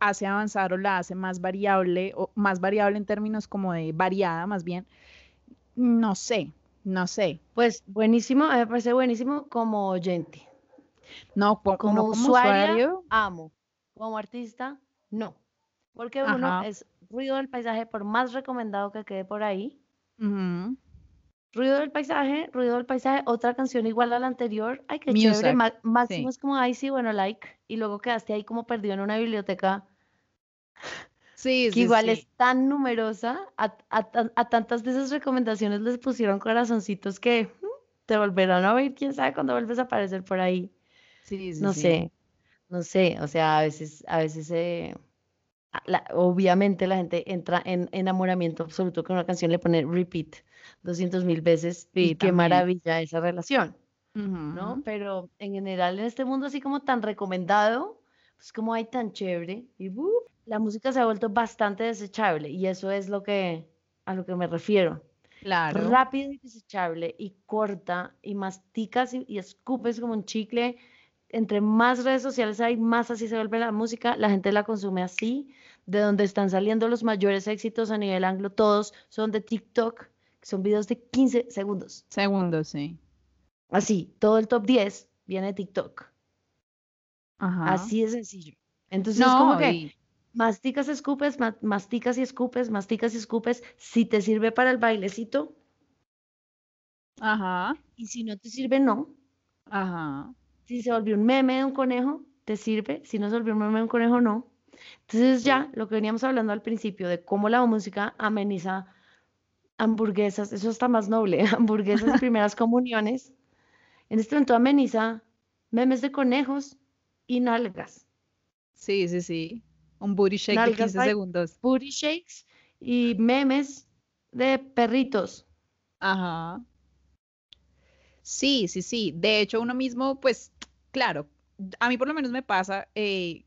hace avanzar o la hace más variable, o más variable en términos como de variada más bien, no sé, no sé. Pues buenísimo, me parece buenísimo como oyente. No, como, como, usuario, amo. Como artista, no. Porque uno es ruido del paisaje, por más recomendado que quede por ahí, Ruido del paisaje, ruido del paisaje, otra canción igual a la anterior. Ay, qué chévere. máximo es como, ay, sí, bueno, like. Y luego quedaste ahí como perdido en una biblioteca. Sí, que igual es tan numerosa. A, tantas de esas recomendaciones les pusieron corazoncitos que mm, te volverán a ver, quién sabe cuándo vuelves a aparecer por ahí. Sí, sí, no sé, no sé. O sea, a veces, a veces eh, obviamente la gente entra en enamoramiento absoluto con una canción, le pone repeat 200 mil veces y qué maravilla esa relación, ¿no? Pero en general en este mundo así como tan recomendado, pues como hay tan chévere y la música se ha vuelto bastante desechable y eso es lo que a lo que me refiero. Claro. Rápido y desechable y corta y masticas y escupes como un chicle entre más redes sociales hay, más así se vuelve la música, la gente la consume así, de donde están saliendo los mayores éxitos a nivel anglo, todos son de TikTok, son videos de 15 segundos. Segundos, sí. Así, todo el top 10 viene de TikTok. Ajá. Así de sencillo. Entonces, es como que masticas, escupes, masticas y escupes, masticas y escupes. Si te sirve para el bailecito. Ajá. Y si no te sirve, no. Ajá. Si se volvió un meme de un conejo, te sirve. Si no se volvió un meme de un conejo, no. Entonces ya, lo que veníamos hablando al principio de cómo la música ameniza hamburguesas, eso está más noble, hamburguesas primeras comuniones. En este momento ameniza memes de conejos y nalgas. Sí, sí, sí. Un booty shake de 15 segundos. Booty shakes y memes de perritos. Ajá. Sí, sí, sí. De hecho, uno mismo, pues, claro, a mí por lo menos me pasa eh,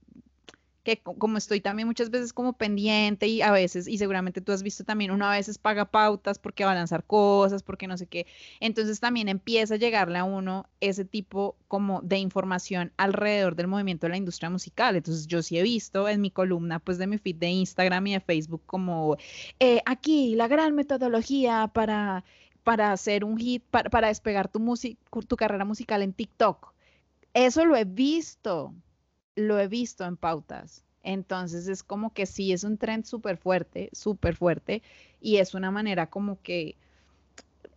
que como estoy también muchas veces como pendiente y a veces, y seguramente tú has visto también, uno a veces paga pautas porque va a lanzar cosas, porque no sé qué, entonces también empieza a llegarle a uno ese tipo como de información alrededor del movimiento de la industria musical. Entonces yo sí he visto en mi columna pues de mi feed de Instagram y de Facebook como eh, aquí la gran metodología para para hacer un hit, para, despegar tu, tu carrera musical en TikTok. Eso lo he visto, lo he visto en pautas. Entonces es como que sí, es un trend súper fuerte, súper fuerte, y es una manera como que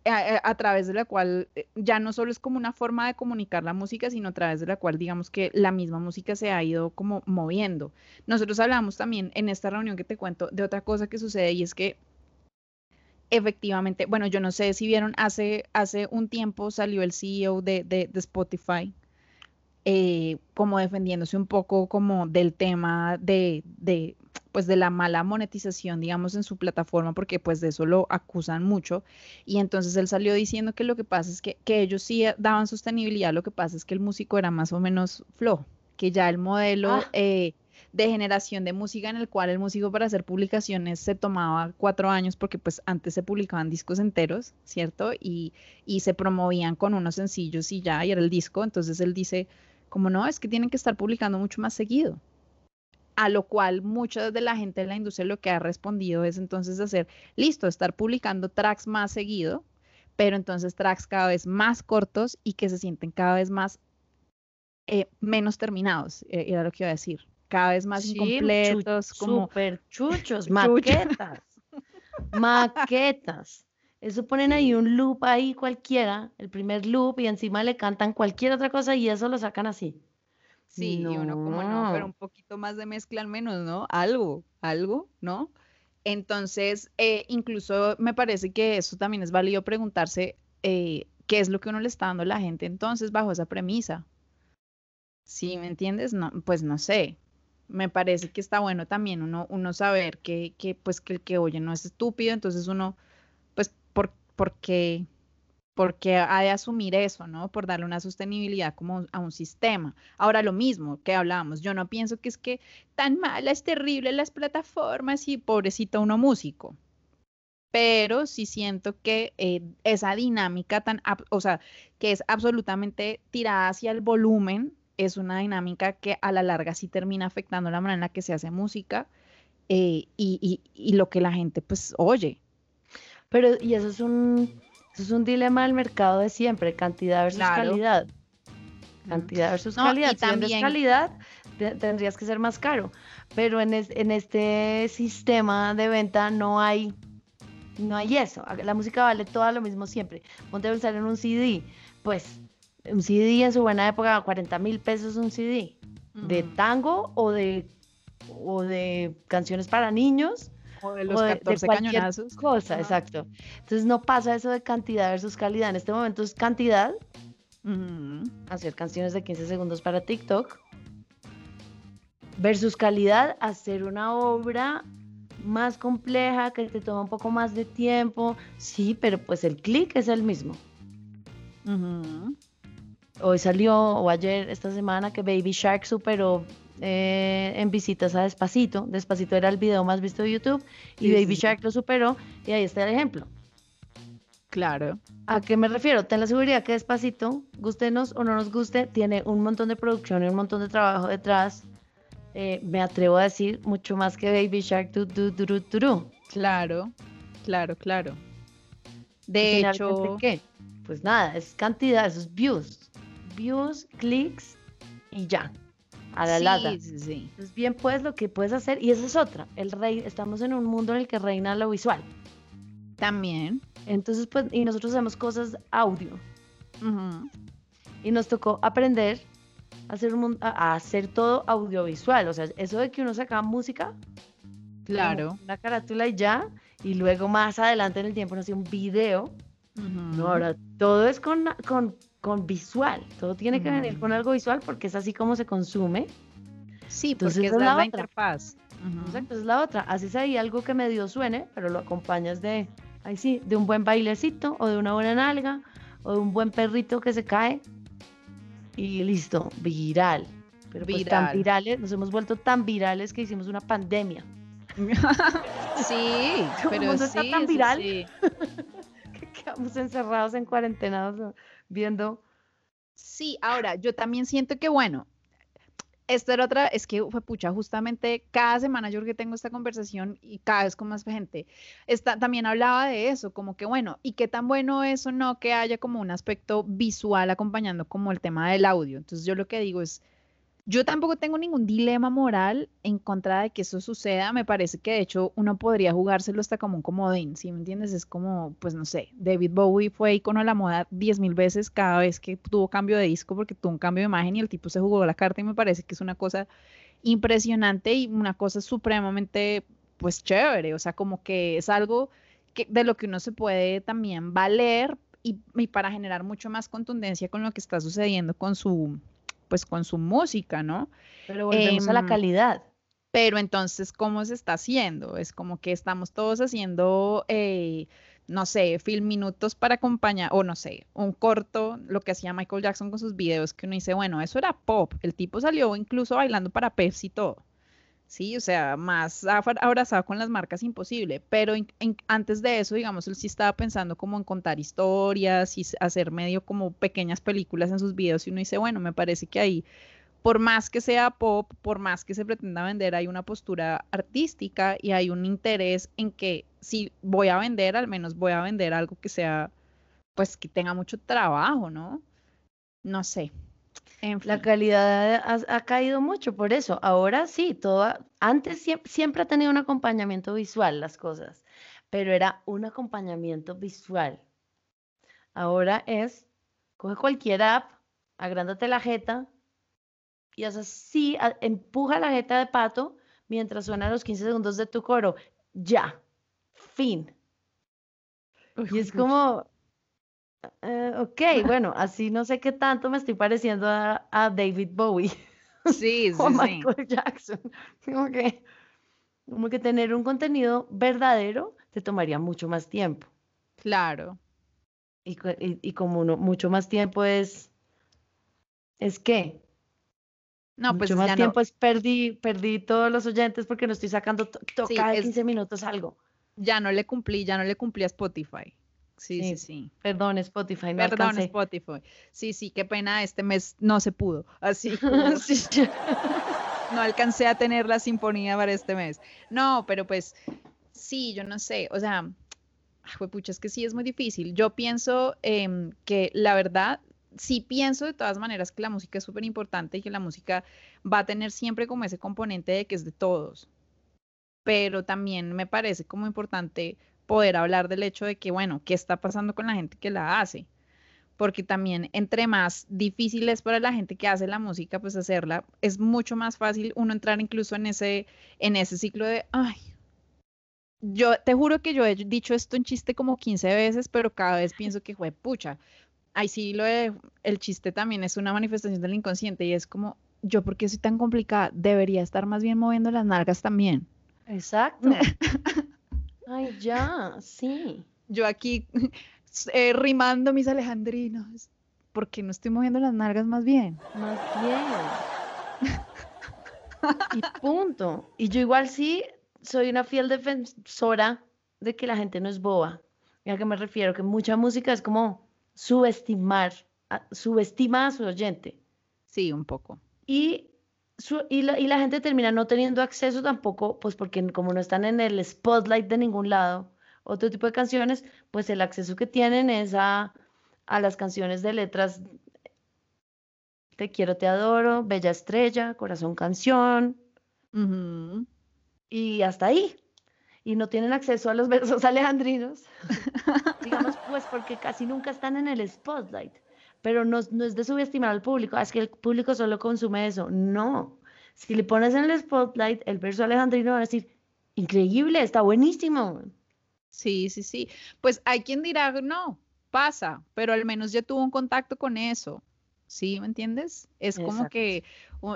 a, través de la cual eh, ya no solo es como una forma de comunicar la música, sino a través de la cual digamos que la misma música se ha ido como moviendo. Nosotros hablamos también en esta reunión que te cuento de otra cosa que sucede y es que efectivamente, bueno, yo no sé si vieron, hace, hace un tiempo salió el CEO de, de Spotify eh, como defendiéndose un poco como del tema de, de, pues de la mala monetización, digamos, en su plataforma, porque pues de eso lo acusan mucho. Y entonces él salió diciendo que lo que pasa es que, que ellos sí daban sostenibilidad, lo que pasa es que el músico era más o menos flojo, que ya el modelo... Ah. Eh, de generación de música en el cual el músico para hacer publicaciones se tomaba cuatro años porque pues antes se publicaban discos enteros, ¿cierto? Y, y se promovían con unos sencillos y ya, y era el disco, entonces él dice, como no, es que tienen que estar publicando mucho más seguido. A lo cual mucha de la gente de la industria lo que ha respondido es entonces hacer, listo, estar publicando tracks más seguido, pero entonces tracks cada vez más cortos y que se sienten cada vez más eh, menos terminados, eh, era lo que iba a decir, cada vez más Sí, incompletos, chu- como Súper chuchos, Chucho. maquetas. maquetas. Eso ponen ahí un loop ahí cualquiera, el primer loop, y encima le cantan cualquier otra cosa y eso lo sacan así. Sí, y uno como no, pero un poquito más de mezcla al menos, ¿no? Algo, algo, ¿no? Entonces, eh, incluso me parece que eso también es válido preguntarse eh, qué es lo que uno le está dando a la gente entonces bajo esa premisa. ¿Sí me entiendes? No, pues no sé. Me parece que está bueno también uno, uno saber que, que, pues, que el que oye no es estúpido, entonces uno, porque, porque ha de asumir eso, ¿no? Por darle una sostenibilidad como a un sistema. Ahora, lo mismo que hablábamos, yo no pienso que es que tan mala, es terrible las plataformas y pobrecito uno músico. Pero sí siento que eh, esa dinámica tan, o sea, que es absolutamente tirada hacia el volumen, es una dinámica que a la larga sí termina afectando la manera en la que se hace música eh, y, y- y lo que la gente pues oye. Pero, y eso es un, eso es un dilema del mercado de siempre, cantidad versus Claro. calidad. Cantidad versus No, y calidad. Si también- calidad, te- tendrías que ser más caro. Pero en, es- en este sistema de venta no hay, no hay eso. La música vale todo lo mismo siempre. Ponte a pensar en un CD. Pues un CD en su buena época, 40 mil pesos un CD. ¿De tango o de, o de canciones para niños? O de los de- de 14 cualquier cañonazos. Cosa, exacto. Entonces no pasa eso de cantidad versus calidad. En este momento es cantidad, Ujú. hacer canciones de 15 segundos para TikTok, versus calidad, hacer una obra más compleja que te toma un poco más de tiempo. Sí, pero pues el clic es el mismo. Hoy salió, o ayer, esta semana, que Baby Shark superó eh, en visitas a Despacito. Despacito era el video más visto de YouTube y Sí, Baby sí. Shark lo superó y ahí está el ejemplo. Claro. ¿A qué me refiero? Ten la seguridad que Despacito, gustenos o no nos guste, tiene un montón de producción y un montón de trabajo detrás. Eh, me atrevo a decir mucho más que Baby Shark. Tu, tu, turu, turu. Claro, claro, claro. De hecho, ¿qué? Pues nada, es cantidad, esos views. Views, clics y ya. A la sí, lata. sí, sí. Entonces, bien, pues lo que puedes hacer, y esa es otra. El rey, estamos en un mundo en el que reina lo visual. También. Entonces, pues, y nosotros hacemos cosas audio. Ujú. y nos tocó aprender a hacer, un a, hacer todo audiovisual. O sea, eso de que uno saca música, Claro. una carátula y ya, y luego más adelante en el tiempo nos hacía un video. Ujú. No, ahora todo es con, con, con visual, todo tiene que venir con algo visual porque es así como se consume. Sí, Entonces, porque es la, la interfaz. Ujú. Exacto, esa es la otra. Haces ahí algo que medio suene, pero lo acompañas de, ahí sí, de un buen bailecito, o de una buena nalga, o de un buen perrito que se cae. Y listo, viral. Pero pues tan Viral. virales, nos hemos vuelto tan virales que hicimos una pandemia. sí, Todo el pero mundo sí, está tan viral. sí. Que quedamos encerrados en cuarentena o sea, viendo. Sí, ahora yo también siento que, bueno, esta era otra, es que fue pucha, justamente cada semana yo que tengo esta conversación y cada vez con más gente. Esta, también hablaba de eso, como que bueno, y qué tan bueno es o no que haya como un aspecto visual acompañando como el tema del audio. Entonces yo lo que digo es, yo tampoco tengo ningún dilema moral en contra de que eso suceda. Me parece que de hecho uno podría jugárselo hasta como un comodín, ¿sí me entiendes? Es como, pues no sé, David Bowie fue icono de la moda 10.000 veces cada vez que tuvo cambio de disco porque tuvo un cambio de imagen y el tipo se jugó la carta y me parece que es una cosa impresionante y una cosa supremamente, pues chévere. O sea, como que es algo que, de lo que uno se puede también valer y, y para generar mucho más contundencia con lo que está sucediendo con su pues con su música, ¿no? Pero volvemos a la Em, calidad. Pero entonces, ¿cómo se está haciendo? Es como que estamos todos haciendo, eh, no sé, film minutos para acompañar, o no sé, un corto, lo que hacía Michael Jackson con sus videos, que uno dice, bueno, eso era pop. El tipo salió incluso bailando para Pepsi y todo. Sí, o sea, más abrazado con las marcas imposible, pero en- antes de eso, digamos, él sí estaba pensando como en contar historias y hacer medio como pequeñas películas en sus videos y uno dice, bueno, me parece que ahí, por más que sea pop, por más que se pretenda vender, hay una postura artística y hay un interés en que si voy a vender, al menos voy a vender algo que sea, pues que tenga mucho trabajo, ¿no? No sé. En La calidad ha, ha caído mucho por eso. Ahora sí, todo, antes siem- siempre ha tenido un acompañamiento visual las cosas, pero era un acompañamiento visual. Ahora es, coge cualquier app, agrándate la jeta y haz así, a- empuja la jeta de pato mientras suenan los 15 segundos de tu coro. Ya, fin. Uy, Y es como, eh, ok, bueno, así no sé qué tanto me estoy pareciendo a, a David Bowie Sí, o sí, sí. Michael Jackson. Como que, como que tener un contenido verdadero te tomaría mucho más tiempo. Claro. Y, y- y como uno, mucho más tiempo es, ¿es qué? No, pues mucho más ya no. tiempo es perdí, perdí todos los oyentes porque no estoy sacando to- to- Sí, cada es- 15 minutos algo. Ya no le cumplí, ya no le cumplí a Spotify. Sí, sí, Sí, sí. Perdón, Spotify, no Perdón, alcancé. Spotify. Sí, sí, qué pena, este mes no se pudo. Así Sí. no alcancé a tener la sinfonía para este mes. No, pero pues sí, yo no sé, o sea, ay, pucha, es que sí es muy difícil. Yo pienso em, que la verdad, sí pienso de todas maneras que la música es súper importante y que la música va a tener siempre como ese componente de que es de todos. Pero también me parece como importante poder hablar del hecho de que, bueno, ¿qué está pasando con la gente que la hace? Porque también entre más difícil es para la gente que hace la música, pues hacerla, es mucho más fácil uno entrar incluso en ese, en ese ciclo de, ay, yo te juro que yo he dicho esto en chiste como 15 veces, pero cada vez pienso que, fue pucha, ahí sí lo de, el chiste también es una manifestación del inconsciente y es como, yo por qué soy tan complicada, debería estar más bien moviendo las nalgas también. Exacto. Ay, ya, sí. Yo aquí eh, rimando mis alejandrinos, ¿por qué no estoy moviendo las nalgas más bien? Más bien. Y punto. Y yo igual sí soy una fiel defensora de que la gente no es boba. ¿Y a qué me refiero? Que mucha música es como subestimar, subestima a su oyente. Sí, un poco. Y, su- y, la, y la gente termina no teniendo acceso tampoco, pues porque como no están en el spotlight de ningún lado, otro tipo de canciones, pues el acceso que tienen es a, a las canciones de letras Te quiero, te adoro, Bella estrella, Corazón canción, y hasta ahí. Y no tienen acceso a los versos alejandrinos, digamos, pues porque casi nunca están en el spotlight. Pero no, no es de subestimar al público, "Ah, es que el público solo consume eso. No. Si le pones en el spotlight el verso alejandrino, van a decir, increíble, está buenísimo. Sí, sí, sí. Pues hay quien dirá, no, pasa, pero al menos ya tuvo un contacto con eso. ¿Sí? ¿Me entiendes? Es como que,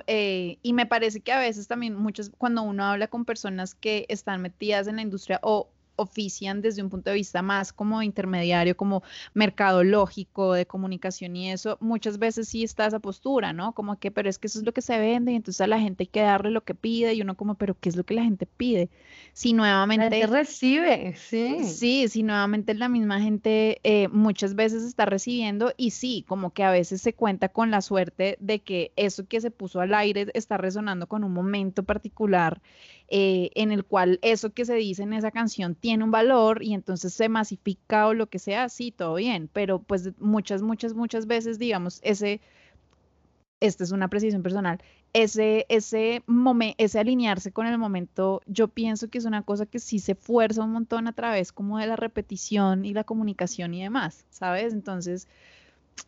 eh, y me parece que a veces también muchos, cuando uno habla con personas que están metidas en la industria o ofician desde un punto de vista más como intermediario, como mercadológico, de comunicación y eso, muchas veces sí está esa postura, ¿no? Como que, pero es que eso es lo que se vende y entonces a la gente hay que darle lo que pide y uno como, pero ¿qué es lo que la gente pide? Si nuevamente... La gente recibe, sí. Sí, si nuevamente la misma gente eh, muchas veces está recibiendo y sí, como que a veces se cuenta con la suerte de que eso que se puso al aire está resonando con un momento particular eh, en el cual eso que se dice en esa canción tiene un valor y entonces se masifica o lo que sea, sí, todo bien, pero pues muchas, muchas, muchas veces, digamos, ese, esta es una precisión personal, ese, ese, ese alinearse con el momento, yo pienso que es una cosa que sí se fuerza un montón a través como de la repetición y la comunicación y demás, ¿sabes? Entonces,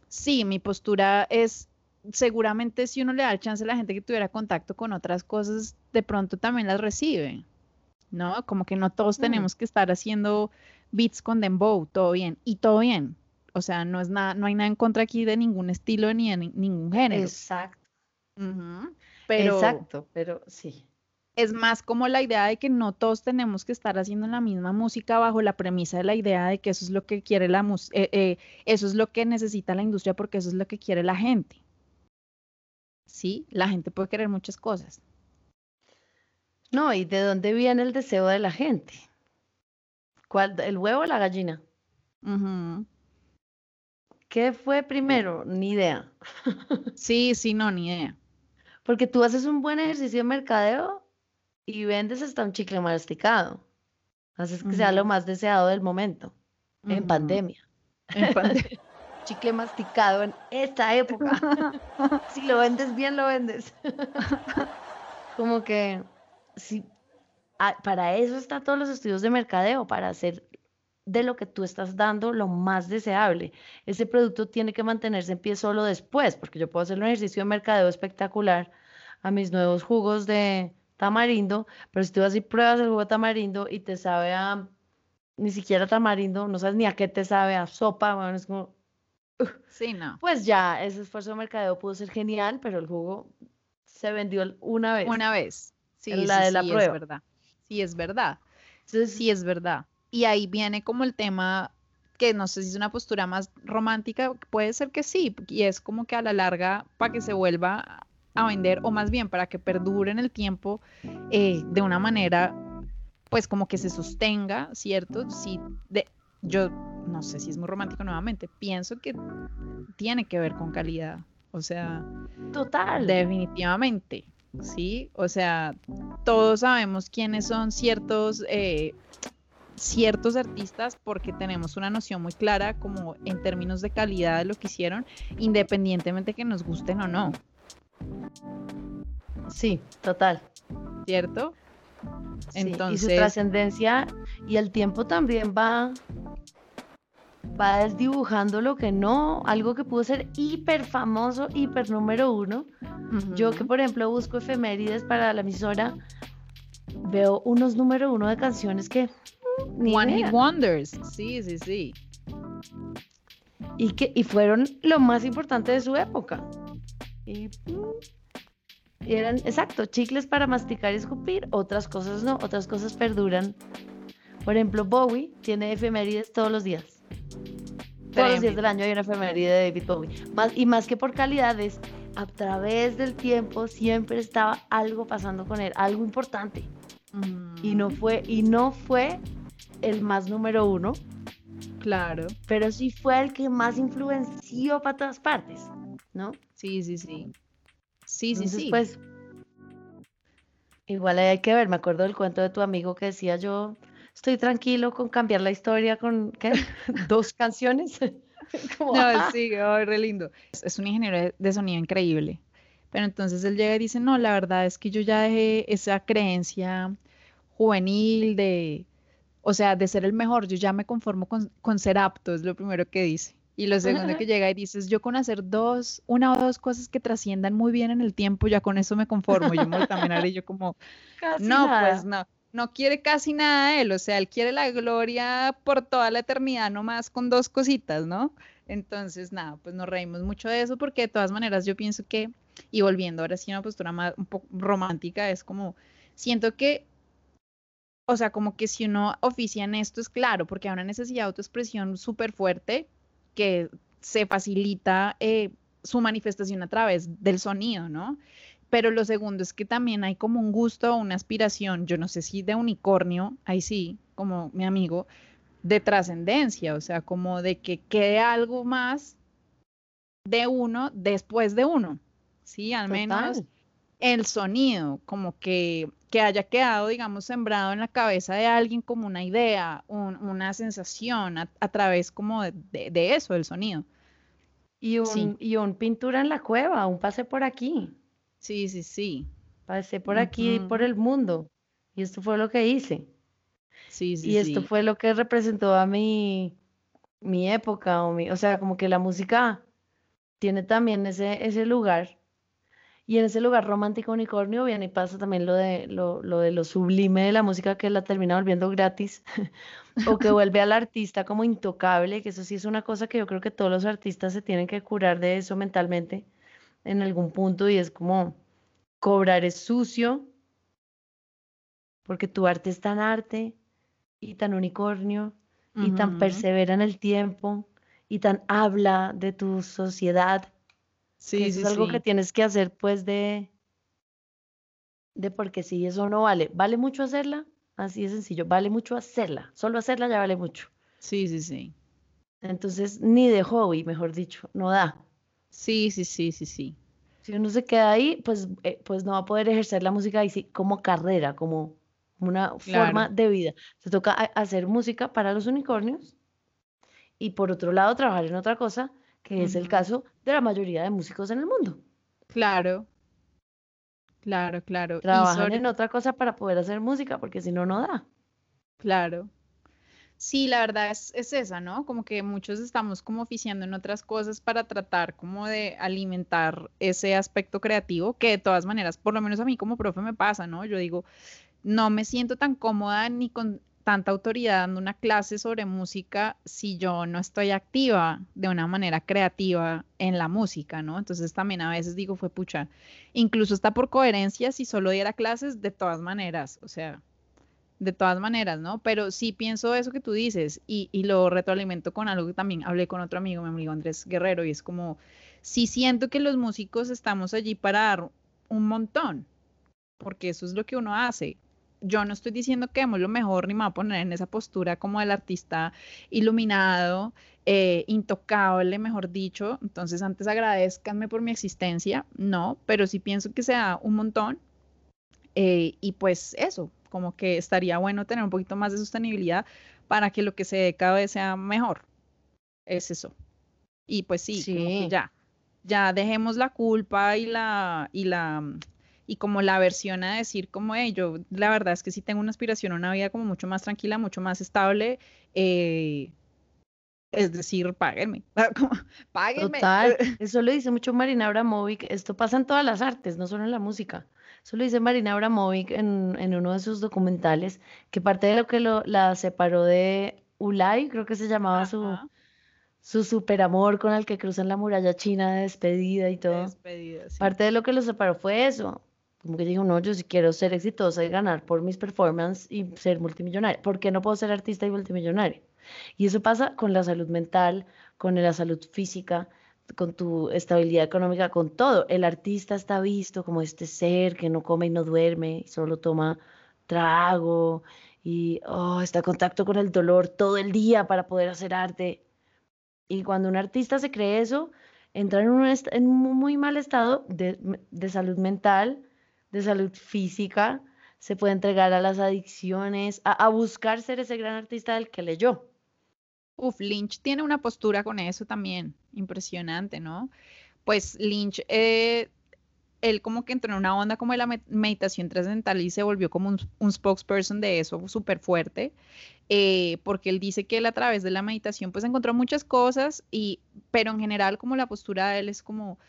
sí, mi postura es seguramente si uno le da el chance a la gente que tuviera contacto con otras cosas, de pronto también las recibe, ¿no? Como que no todos tenemos que estar haciendo beats con dembow, todo bien, y todo bien. O sea, no es nada, no hay nada en contra aquí de ningún estilo ni de ningún género. Exacto. pero, Exacto, pero sí. Es más como la idea de que no todos tenemos que estar haciendo la misma música bajo la premisa de la idea de que eso es lo que quiere la música, eh, eh, eso es lo que necesita la industria porque eso es lo que quiere la gente. ¿Sí? La gente puede querer muchas cosas. No, ¿y de dónde viene el deseo de la gente? ¿Cuál, ¿El huevo o la gallina? ¿Qué fue primero? Ni idea. sí, sí, no, ni idea. Porque tú haces un buen ejercicio de mercadeo y vendes hasta un chicle masticado. Haces que sea lo más deseado del momento. En pandemia. En pandemia. chicle masticado en esta época. si lo vendes bien, lo vendes. Como que si ah, para eso están todos los estudios de mercadeo, para hacer de lo que tú estás dando lo más deseable. Ese producto tiene que mantenerse en pie solo después, porque yo puedo hacer un ejercicio de mercadeo espectacular a mis nuevos jugos de tamarindo, pero si tú vas y pruebas el jugo de tamarindo y te sabe a ni siquiera tamarindo, no sabes ni a qué te sabe, a sopa, bueno, es como, Sí, no. Pues ya, ese esfuerzo de mercadeo pudo ser genial, pero el jugo se vendió una vez. Una vez. Sí, la de la prueba. es verdad. Sí, es verdad. Entonces, sí, es verdad. Y ahí viene como el tema que no sé si es una postura más romántica, puede ser que sí, y es como que a la larga, para que se vuelva a vender, o más bien para que perdure en el tiempo eh, de una manera, pues como que se sostenga, ¿cierto? Sí, de, yo no sé si es muy romántico nuevamente, pienso que tiene que ver con calidad. O sea, total. Definitivamente, ¿sí? O sea, todos sabemos quiénes son ciertos, eh, ciertos artistas porque tenemos una noción muy clara como en términos de calidad de lo que hicieron, independientemente que nos gusten o no. Sí, total. ¿Cierto? Entonces, y su trascendencia y el tiempo también va va desdibujando lo que no, algo que pudo ser hiper famoso, hiper número uno. Yo que por ejemplo busco efemérides para la emisora, veo unos número uno de canciones que... Mm, One Hit Wonders, sí, sí, sí. Y, que, y fueron lo más importante de su época. Y, y eran, exacto, chicles para masticar y escupir, otras cosas no, otras cosas perduran. Por ejemplo, Bowie tiene efemérides todos los días. Todos los días del año hay una efeméride de David Bowie. Más, y más que por calidades, a través del tiempo siempre estaba algo pasando con él, algo importante. Y no mm. fue, y no fue el más número uno. Claro. Pero sí fue el que más influenció para todas partes, ¿no? Sí, sí, sí. Sí, sí, sí. Pues, igual hay que ver, me acuerdo del cuento de tu amigo que decía yo, estoy tranquilo con cambiar la historia con ¿qué? dos canciones. no, ah". sí, re lindo. Es, un ingeniero de, sonido increíble. Pero entonces él llega y dice, no, la verdad es que yo ya dejé esa creencia juvenil de, o sea, de ser el mejor, yo ya me conformo con, con ser apto, es lo primero que dice. Y lo segundo que llega y dices, yo con hacer dos, una o dos cosas que trasciendan muy bien en el tiempo, ya con eso me conformo. Yo me voy yo como, no, pues no no quiere casi nada de él, o sea, él quiere la gloria por toda la eternidad, nomás con dos cositas, ¿no? Entonces, nada, pues nos reímos mucho de eso porque de todas maneras yo pienso que, y volviendo ahora sí a una postura más un poco romántica, es como, siento que o sea, como que si uno oficia en esto es claro, porque hay una necesidad de autoexpresión súper fuerte que se facilita eh, su manifestación a través del sonido, ¿no? Pero lo segundo es que también hay como un gusto o una aspiración, yo no sé si de unicornio, ahí sí, como mi amigo, de trascendencia, o sea, como de que quede algo más de uno después de uno, ¿sí? Al menos Total. el sonido, como que, que haya quedado, digamos, sembrado en la cabeza de alguien como una idea, un- una sensación a, a través como de, de- de eso, del sonido. Y un, Sí. y un pintura en la cueva, un pase por aquí, Sí, sí, sí. pasé por aquí, por Ujú. el mundo. Y esto fue lo que hice. Sí, sí, Y esto sí. fue lo que representó a mi, mi época, o, mi, o sea, como que la música tiene también ese, ese lugar. Y en ese lugar romántico unicornio viene y pasa también lo de lo, lo de lo sublime de la música que la termina volviendo gratis o que vuelve al artista como intocable, que eso sí es una cosa que yo creo que todos los artistas se tienen que curar de eso mentalmente en algún punto y es como cobrar es sucio porque tu arte es tan arte y tan unicornio y tan persevera en el tiempo y tan habla de tu sociedad que Sí, eso sí, es algo que sí. tienes que hacer pues de, de porque si eso no vale, vale mucho hacerla, así de sencillo, vale mucho hacerla, solo hacerla ya vale mucho. Sí, sí, sí. Entonces, ni de hobby, mejor dicho, no da. Sí, sí, sí, sí, sí. Si uno se queda ahí, pues, eh, pues no va a poder ejercer la música ahí sí, como carrera, como una forma de vida. Se toca hacer música para los unicornios y por otro lado trabajar en otra cosa, que es el caso de la mayoría de músicos en el mundo. Claro, claro, claro. Trabajan sobre en otra cosa para poder hacer música, porque si no, no da. Claro. Sí, la verdad es, es esa, ¿no? Como que muchos estamos como oficiando en otras cosas para tratar como de alimentar ese aspecto creativo, que de todas maneras, por lo menos a mí como profe me pasa, ¿no? Yo digo, no me siento tan cómoda ni con tanta autoridad dando una clase sobre música si yo no estoy activa de una manera creativa en la música, ¿no? Entonces también a veces digo, fue pucha, incluso está por coherencia, si solo diera clases, de todas maneras, o sea, de todas maneras, ¿no? Pero sí pienso eso que tú dices y, y lo retroalimento con algo también hablé con otro amigo, mi amigo Andrés Guerrero, y es como, sí siento que los músicos estamos allí para dar un montón, porque eso es lo que uno hace. Yo no estoy diciendo que demos lo mejor ni me voy a poner en esa postura como del artista iluminado, eh, intocable, mejor dicho. Entonces, antes agradezcanme por mi existencia, no, pero sí pienso que se da un montón. eh, y pues eso, como que estaría bueno tener un poquito más de sostenibilidad para que lo que se dé cada vez sea mejor. Es eso. Y pues sí, Sí. ya, ya dejemos la culpa y la, y la, y como la aversión a decir como, hey, yo la verdad es que sí tengo una aspiración a una vida como mucho más tranquila, mucho más estable, eh, es decir, páguenme, como, páguenme. Total, eso lo dice mucho Marina Abramovic, esto pasa en todas las artes, no solo en la música. Eso lo dice Marina Abramovic en, en uno de sus documentales, que parte de lo que lo, la separó de Ulay, creo que se llamaba su, Ajá, su superamor con el que cruzan la muralla china de despedida y todo. despedida, sí. Parte de lo que los separó fue eso. Como que dijo, no, yo sí quiero ser exitosa y ganar por mis performances y ser multimillonaria. ¿Por qué no puedo ser artista y multimillonaria? Y eso pasa con la salud mental, con la salud física, con tu estabilidad económica, con todo. El artista está visto como este ser que no come y no duerme, solo toma trago y oh, está en contacto con el dolor todo el día para poder hacer arte. Y cuando un artista se cree eso, entra en un, en un muy mal estado de, de salud mental, de salud física, se puede entregar a las adicciones, a, a buscar ser ese gran artista del que leyó. Uf, Lynch tiene una postura con eso también, impresionante, ¿no? Pues Lynch, eh, él como que entró en una onda como de la me- meditación trascendental y se volvió como un, spokesperson de eso súper fuerte, eh, porque él dice que él a través de la meditación pues encontró muchas cosas, y, pero en general como la postura de él es como,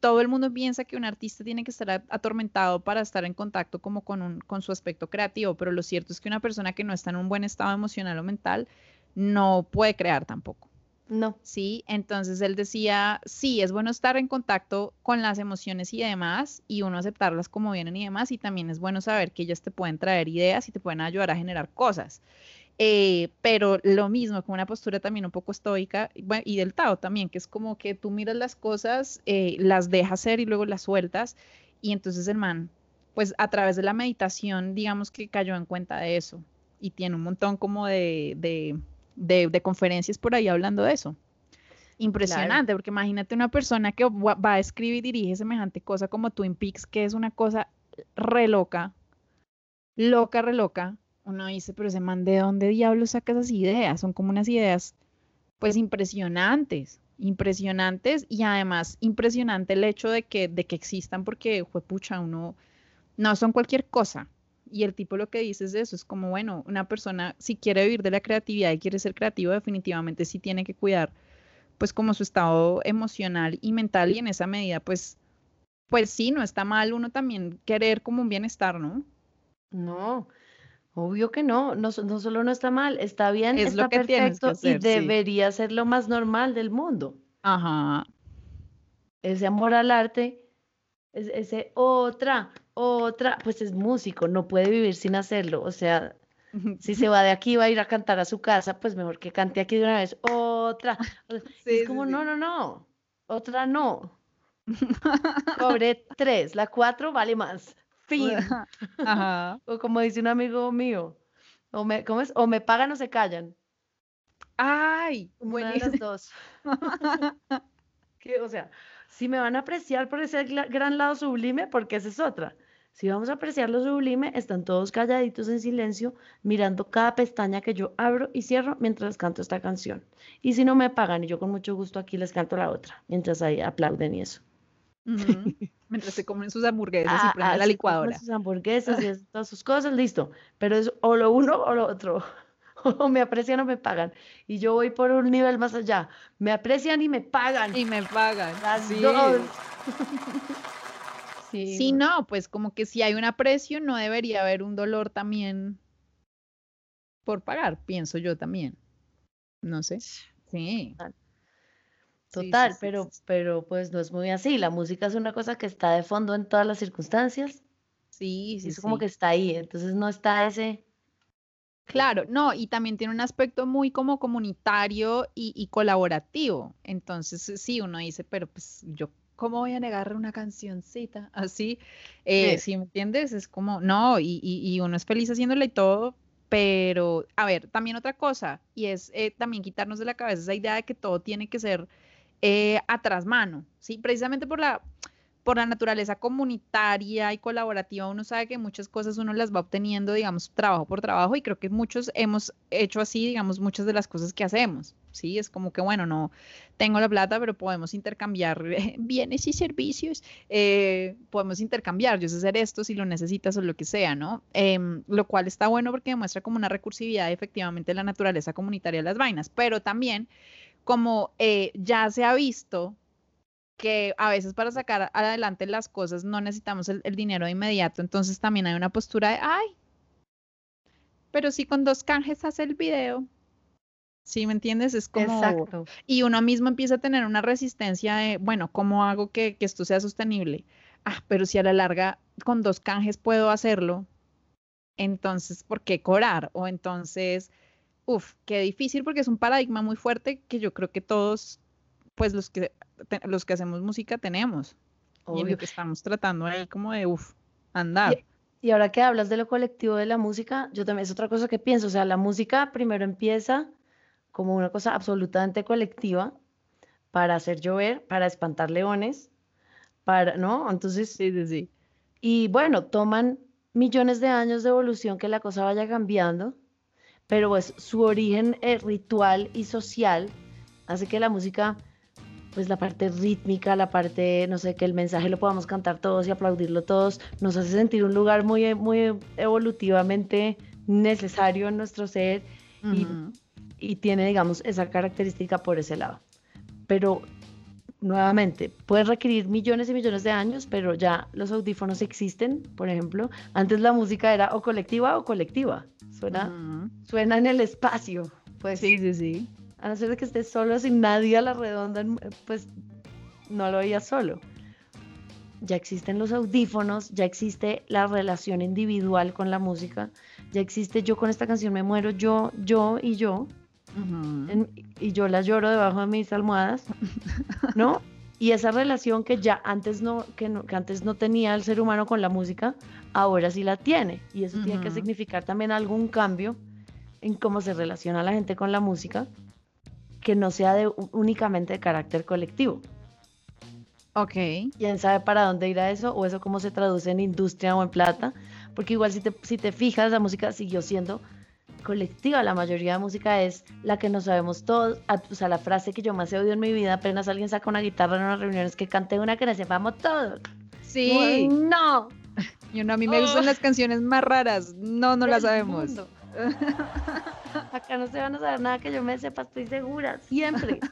todo el mundo piensa que un artista tiene que estar atormentado para estar en contacto como con, un, con su aspecto creativo, pero lo cierto es que una persona que no está en un buen estado emocional o mental, no puede crear tampoco. No. ¿sí? Entonces él decía, sí, es bueno estar en contacto con las emociones y demás, y uno aceptarlas como vienen y demás, y también es bueno saber que ellas te pueden traer ideas y te pueden ayudar a generar cosas. Eh, pero lo mismo, con una postura también un poco estoica, y del Tao también, que es como que tú miras las cosas, eh, las dejas ser y luego las sueltas, y entonces el man, pues a través de la meditación, digamos que cayó en cuenta de eso, y tiene un montón como de, de de, de conferencias por ahí hablando de eso. Impresionante, porque imagínate una persona que va a escribir y dirige semejante cosa como Twin Peaks, que es una cosa re loca, loca, re loca. Uno dice, pero ese man, ¿de dónde diablos saca esas ideas? Son como unas ideas, pues, impresionantes, impresionantes, y además impresionante el hecho de que, de que existan, porque, fue pucha, uno, no son cualquier cosa. Y el tipo lo que dice es eso, es como, bueno, una persona si quiere vivir de la creatividad y quiere ser creativo, definitivamente sí tiene que cuidar, pues como su estado emocional y mental y en esa medida, pues, pues sí, no está mal uno también querer como un bienestar, ¿no? No, obvio que no, no, no solo no está mal, está bien, Es lo está que tienes que perfecto y hacer, sí. debería ser lo más normal del mundo. Ajá. Ese amor al arte, es- ese otra, otra, pues es músico, no puede vivir sin hacerlo. O sea, si se va de aquí va a ir a cantar a su casa, pues mejor que cante aquí de una vez, otra. Sí, es como, sí. no, no, no, otra no. Cobré tres, la cuatro vale más. Fin. Ajá. O como dice un amigo mío, o me, ¿cómo es? O me pagan o se callan. Ay, Una de las buenísimo. dos. Que, o sea, si me van a apreciar por ese gran lado sublime, porque esa es otra. Si vamos a apreciar lo sublime, están todos calladitos en silencio, mirando cada pestaña que yo abro y cierro mientras canto esta canción. Y si no me pagan, y yo con mucho gusto aquí les canto la otra, mientras ahí aplauden y eso. Mientras se comen sus hamburguesas Ah, y prende la licuadora. Sus hamburguesas y todas sus cosas, listo. Pero es o lo uno o lo otro. O me aprecian o me pagan. Y yo voy por un nivel más allá. Me aprecian y me pagan. Y me pagan. Las sí. dos. Sí, Sí, no, pues como que si hay un aprecio, no debería haber un dolor también por pagar, pienso yo también. No sé. Sí. Total. Sí, sí, pero, pero pues no es muy así. La música es una cosa que está de fondo en todas las circunstancias. Sí, sí, eso como que está ahí. Entonces no está ese. Claro, no, y también tiene un aspecto muy como comunitario y, y colaborativo. Entonces, sí, uno dice, pero pues yo, ¿cómo voy a negar una cancioncita así? Eh, Sí. ¿sí me entiendes? Es como, no, y, y, y uno es feliz haciéndole y todo, pero, a ver, también otra cosa, y es eh, también quitarnos de la cabeza esa idea de que todo tiene que ser eh, a trasmano, ¿sí? Precisamente por la, por la naturaleza comunitaria y colaborativa, uno sabe que muchas cosas uno las va obteniendo, digamos, trabajo por trabajo, y creo que muchos hemos hecho así, digamos, muchas de las cosas que hacemos, ¿sí? Es como que, bueno, no tengo la plata, pero podemos intercambiar eh, bienes y servicios, eh, podemos intercambiar, yo sé hacer esto si lo necesitas o lo que sea, ¿no? Em, lo cual está bueno porque demuestra como una recursividad efectivamente la naturaleza comunitaria de las vainas, pero también como eh, ya se ha visto que a veces para sacar adelante las cosas no necesitamos el, el dinero de inmediato, entonces también hay una postura de, ay, pero si con dos canjes hace el video, ¿sí me entiendes? Es como, Exacto. y uno mismo empieza a tener una resistencia de, bueno, ¿cómo hago que, que esto sea sostenible? Ah, pero si a la larga con dos canjes puedo hacerlo, entonces, ¿por qué cobrar? O entonces, uff, qué difícil porque es un paradigma muy fuerte que yo creo que todos, pues los que, te- los que hacemos música tenemos y en Obvio. el que estamos tratando ahí como de, uff, andar. Y ahora que hablas de lo colectivo de la música, yo también es otra cosa que pienso, o sea, la música primero empieza como una cosa absolutamente colectiva para hacer llover, para espantar leones, para, ¿no? Entonces, Sí, sí, sí. y bueno, toman millones de años de evolución que la cosa vaya cambiando, pero pues su origen eh, ritual y social hace que la música, pues la parte rítmica, la parte, no sé, que el mensaje lo podamos cantar todos y aplaudirlo todos, nos hace sentir un lugar muy, muy evolutivamente necesario en nuestro ser Ujú. y tiene, digamos, esa característica por ese lado. Pero nuevamente, puede requerir millones y millones de años, pero ya los audífonos existen, por ejemplo. Antes la música era o colectiva o colectiva. Suena, Ujú. suena en el espacio. Pues Sí, sí, sí. A no ser de que estés solo sin nadie a la redonda, pues no lo oías solo. Ya existen los audífonos, ya existe la relación individual con la música, ya existe yo con esta canción me muero, yo, yo y yo, Ujú. en- y yo la lloro debajo de mis almohadas, ¿no? Y esa relación que ya antes no, que no, que antes no tenía el ser humano con la música, ahora sí la tiene. Y eso tiene que significar también algún cambio en cómo se relaciona la gente con la música, que no sea de, únicamente de carácter colectivo. Ok. ¿Quién sabe para dónde irá eso? O eso cómo se traduce en industria o en plata. Porque igual si te, si te fijas, la música siguió siendo colectiva. La mayoría de música es la que no sabemos todos. O sea, la frase que yo más he oído en mi vida, apenas alguien saca una guitarra en una reunión, es que cante una que la sepamos todos. Sí. No. Yo no, a mí me gustan las canciones más raras. No, no las sabemos. mundo. Acá no se van a saber nada que yo me sepa, estoy segura, siempre.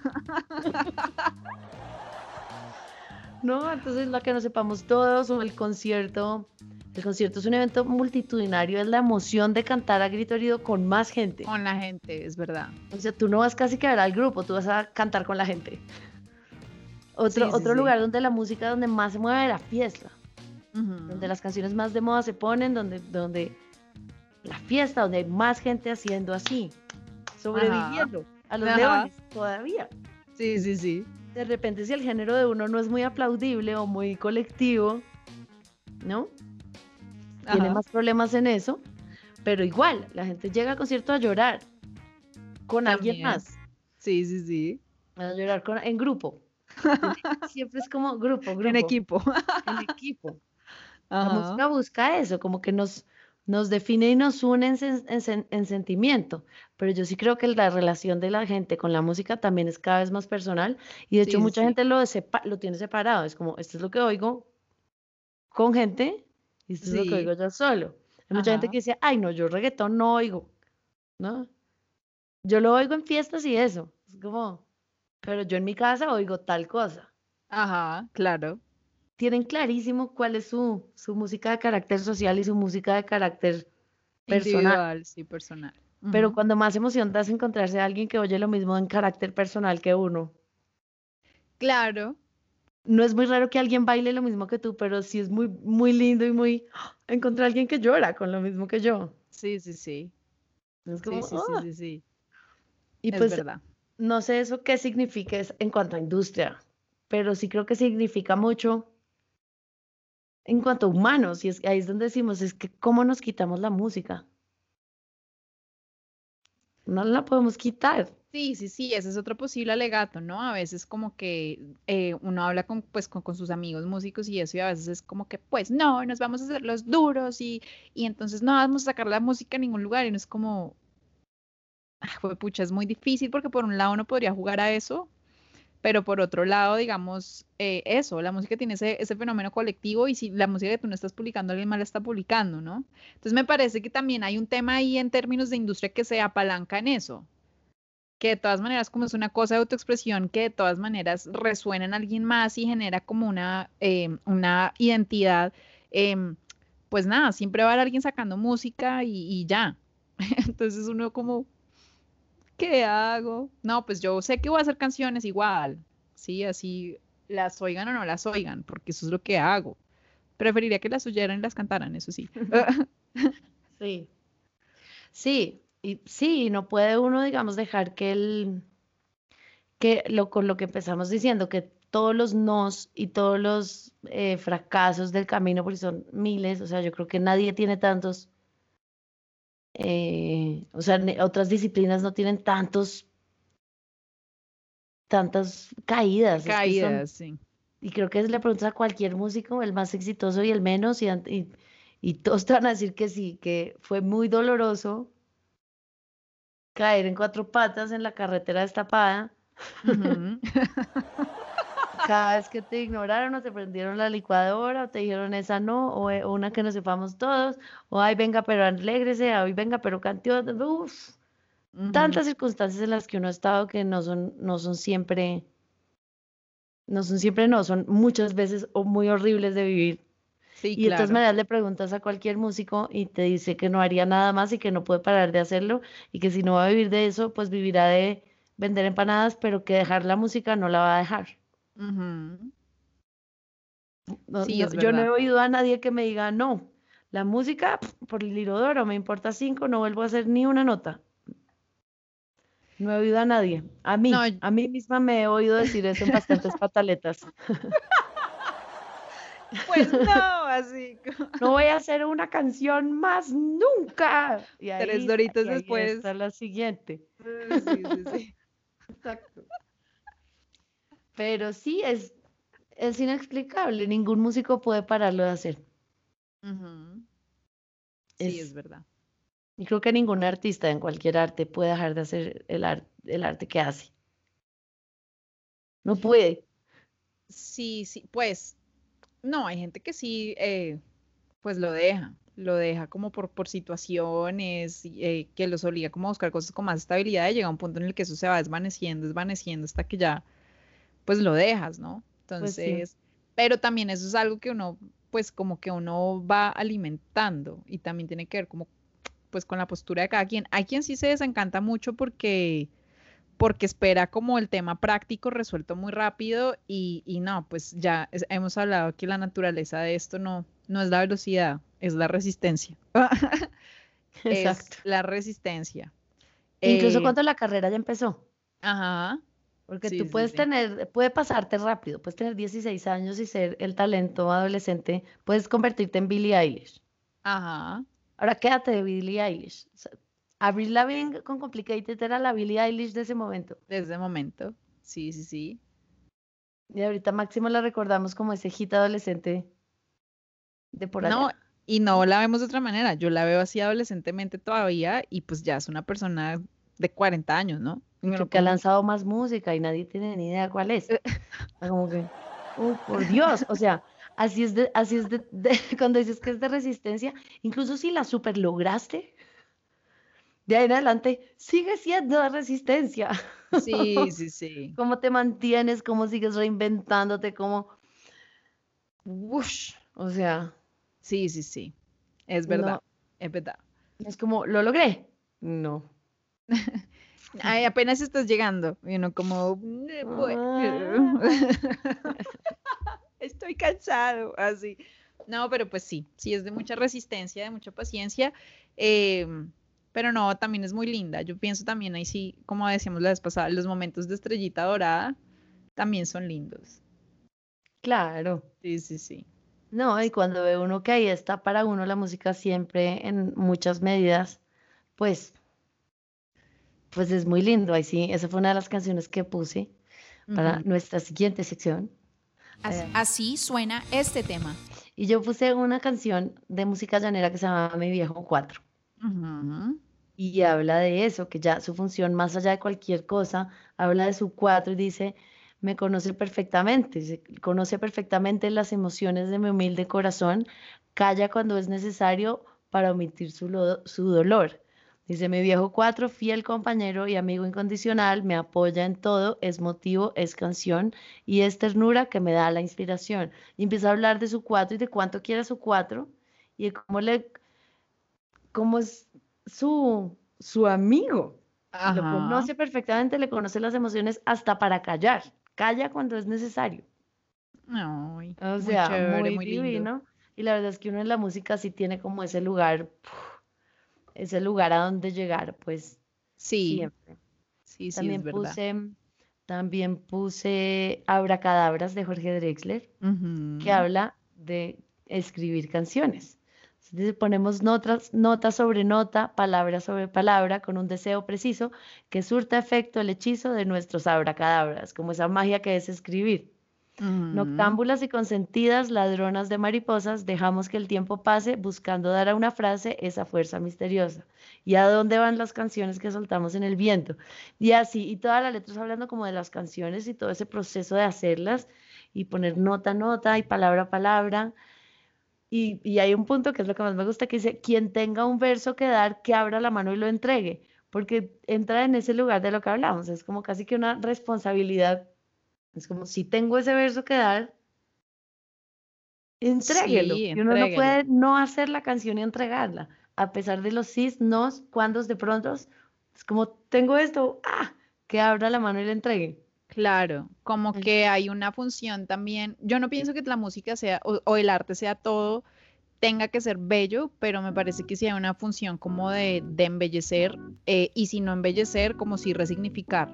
No, entonces la que no sepamos todos o el concierto. El concierto es un evento multitudinario, es la emoción de cantar a grito herido con más gente. Con la gente, es verdad. O sea, tú no vas casi que a ver al grupo, tú vas a cantar con la gente. Otro, Sí, sí, otro sí. lugar donde la música donde más se mueve es la fiesta, donde las canciones más de moda se ponen, donde, donde la fiesta, donde hay más gente haciendo así, sobreviviendo a los Ajá. leones todavía. Sí, sí, sí. De repente si el género de uno no es muy aplaudible o muy colectivo, ¿no? Tiene Ajá. más problemas en eso, pero igual, la gente llega al concierto a llorar con alguien También. más. Sí, sí, sí. a llorar con- en grupo. Siempre es como grupo, grupo. En equipo. En equipo. La Ajá. música busca eso, como que nos, nos define y nos une en, en en sentimiento. Pero yo sí creo que la relación de la gente con la música también es cada vez más personal. Y de hecho, sí, mucha sí. gente lo, sepa- lo tiene separado. Es como, esto es lo que oigo con gente y esto es lo que oigo yo solo. Hay mucha gente que dice, ay, no, yo reggaetón no oigo. ¿No? Yo lo oigo en fiestas y eso. Es como, pero yo en mi casa oigo tal cosa Ajá, claro. tienen clarísimo cuál es su, su música de carácter social y su música de carácter personal. Individual, sí, personal. Pero cuando más emoción das encontrarse a alguien que oye lo mismo en carácter personal que uno. Claro. No es muy raro que alguien baile lo mismo que tú, pero sí es muy, muy lindo y muy encontrar a alguien que llora con lo mismo que yo. Sí, sí, sí. Es Sí, como, sí, sí, "Ah". sí, sí. Y Es pues verdad. no sé eso qué significa en cuanto a industria, pero sí creo que significa mucho en cuanto a humanos. Y es, ahí es donde decimos, es que cómo nos quitamos la música. No la podemos quitar. Sí, sí, sí, ese es otro posible alegato, ¿no? A veces como que eh, uno habla con, pues, con, sus amigos músicos y eso, y a veces es como que, pues, no, nos vamos a hacer los duros y, y entonces no vamos a sacar la música a ningún lugar y no es como, ah, pucha, es muy difícil porque por un lado uno podría jugar a eso, pero por otro lado, digamos, eh, eso, la música tiene ese, ese fenómeno colectivo y si la música que tú no estás publicando, alguien más la está publicando, ¿no? Entonces me parece que también hay un tema ahí en términos de industria que se apalanca en eso que de todas maneras como es una cosa de autoexpresión que de todas maneras resuena en alguien más y genera como una, eh, una identidad, em, pues nada, siempre va a haber alguien sacando música y, y ya. Entonces uno como, ¿qué hago? No, pues yo sé que voy a hacer canciones igual, sí, así las oigan o no las oigan, porque eso es lo que hago. Preferiría que las oyeran y las cantaran, eso sí. Sí. Sí, y sí, no puede uno, digamos, dejar que el, que lo, con lo que empezamos diciendo, que todos los nos y todos los eh, fracasos del camino, porque son miles, o sea, yo creo que nadie tiene tantos, eh, o sea, otras disciplinas no tienen tantos, tantas caídas. es que son- Caídas, sí. y creo que le preguntas a cualquier músico, el más exitoso y el menos, y, y todos te van a decir que sí, que fue muy doloroso caer en cuatro patas en la carretera destapada cada vez que te ignoraron o te prendieron la licuadora o te dijeron esa no, o eh, una que nos sepamos todos, o ay, venga, pero alégrese, ay, venga, pero canteó, uf, Ujú. tantas circunstancias en las que uno ha estado que no son, no son siempre, no son siempre, no, son muchas veces muy horribles de vivir. Sí, Y de todas claro. maneras le preguntas a cualquier músico y te dice que no haría nada más y que no puede parar de hacerlo y que si no va a vivir de eso, pues vivirá de vender empanadas, pero que dejar la música no la va a dejar. Ujú. No- Sí, es yo no he oído a nadie que me diga, no, la música por el lirodoro me importa cinco, no vuelvo a hacer ni una nota. No he oído a nadie. A mí, No, a mí misma me he oído decir eso en bastantes pataletas. Pues no, así. como- No voy a hacer una canción más nunca. Y Tres doritos y ahí después. está la siguiente. Sí, sí, sí. Exacto. Pero sí, es, es inexplicable. Ningún músico puede pararlo de hacer. Sí, Es- es verdad. Y creo que ningún artista en cualquier arte puede dejar de hacer el, el arte que hace. No puede. Sí, sí, pues no, hay gente que sí, eh, pues lo deja, lo deja como por, por situaciones eh, que los obliga como a buscar cosas con más estabilidad y llega un punto en el que eso se va desvaneciendo, desvaneciendo hasta que ya, pues lo dejas, ¿no? Pues sí. Entonces, pero también eso es algo que uno, pues como que uno va alimentando y también tiene que ver como, pues con la postura de cada quien. Hay quien sí se desencanta mucho porque porque espera como el tema práctico resuelto muy rápido y, y no, pues ya es- hemos hablado que la naturaleza de esto no, no es la velocidad, es la resistencia. Es Exacto. la resistencia. Incluso Eh, cuando la carrera ya empezó. Ajá, Porque Sí, tú puedes sí. tener, puede pasarte rápido, puedes tener 16 años y ser el talento adolescente, puedes convertirte en Billie Eilish. ajá. Ahora quédate de Billie Eilish. O sea, Avril Lavigne con Complicated era la Billie Eilish de ese momento. Desde el momento. Sí, sí, sí. Y ahorita máximo la recordamos como ese hit adolescente de por allá. No, y no la vemos de otra manera. Yo la veo así adolescentemente todavía y pues ya es una persona de 40 años, ¿no? Creo que ha lanzado más música y nadie tiene ni idea cuál es. Como que, oh, por Dios, o sea, así es de, así es de, de- cuando dices que es de resistencia, incluso si la super lograste, de ahí en adelante sigue siendo resistencia. Sí, sí, sí. ¿Cómo te mantienes? ¿Cómo sigues reinventándote? ¿Cómo? Wush, o sea, Sí, sí, sí. Es verdad, no, es verdad. es como, ¿lo logré? No. Ay, apenas estás llegando. Y uno como, "Eh, bueno, estoy cansado, así. No, pero pues sí, sí es de mucha resistencia, de mucha paciencia. em, pero no, también es muy linda. Yo pienso también ahí sí, como decíamos la vez pasada, los momentos de estrellita dorada también son lindos. Claro. Sí, sí, sí. No, y cuando ve uno que ahí está para uno la música siempre en muchas medidas, pues, pues es muy lindo. Ahí sí, esa fue una de las canciones que puse para nuestra siguiente sección. Eh. Así suena este tema. Y yo puse una canción de música llanera que se llama Mi Viejo Y habla de eso, que ya su función, más allá de cualquier cosa, habla de su cuatro y dice, me conoce perfectamente, dice, conoce perfectamente las emociones de mi humilde corazón, calla cuando es necesario para omitir su, su dolor. Dice, mi viejo cuatro, fiel compañero y amigo incondicional, me apoya en todo, es motivo, es canción y es ternura que me da la inspiración. Y empieza a hablar de su cuatro y de cuánto quiere su cuatro y de cómo le, cómo es su, su amigo. Lo conoce perfectamente, le conoce las emociones hasta para callar. Calla cuando es necesario. Ay, O muy sea, chévere, muy muy lindo. divino. Y la verdad es que uno en la música sí tiene como ese lugar, ese lugar a donde llegar, pues Sí, siempre. sí, sí, es También verdad. puse, también puse Abracadabras de Jorge Drexler, que habla de escribir canciones. Entonces ponemos notas, nota sobre nota, palabra sobre palabra, con un deseo preciso que surta efecto el hechizo de nuestros abracadabras, como esa magia que es escribir. Noctámbulas y consentidas, ladronas de mariposas, dejamos que el tiempo pase buscando dar a una frase esa fuerza misteriosa. ¿Y a dónde van las canciones que soltamos en el viento? Y así, y todas las letras hablando como de las canciones y todo ese proceso de hacerlas y poner nota a nota y palabra a palabra. Y, y hay un punto que es lo que más me gusta, que dice, quien tenga un verso que dar, que abra la mano y lo entregue, porque entra en ese lugar de lo que hablamos, es como casi que una responsabilidad es como si tengo ese verso que dar, entréguelo. Sí, Y uno no puede no hacer la canción y entregarla, a pesar de los sís, nos, cuandos, de pronto. Es como, tengo esto, ah, que abra la mano y le entregue. Claro, como Mm. que hay una función también. Yo no pienso que la música sea o, o el arte sea todo, tenga que ser bello, pero me parece que sí hay una función como de, de embellecer eh, y si no embellecer, como si resignificar.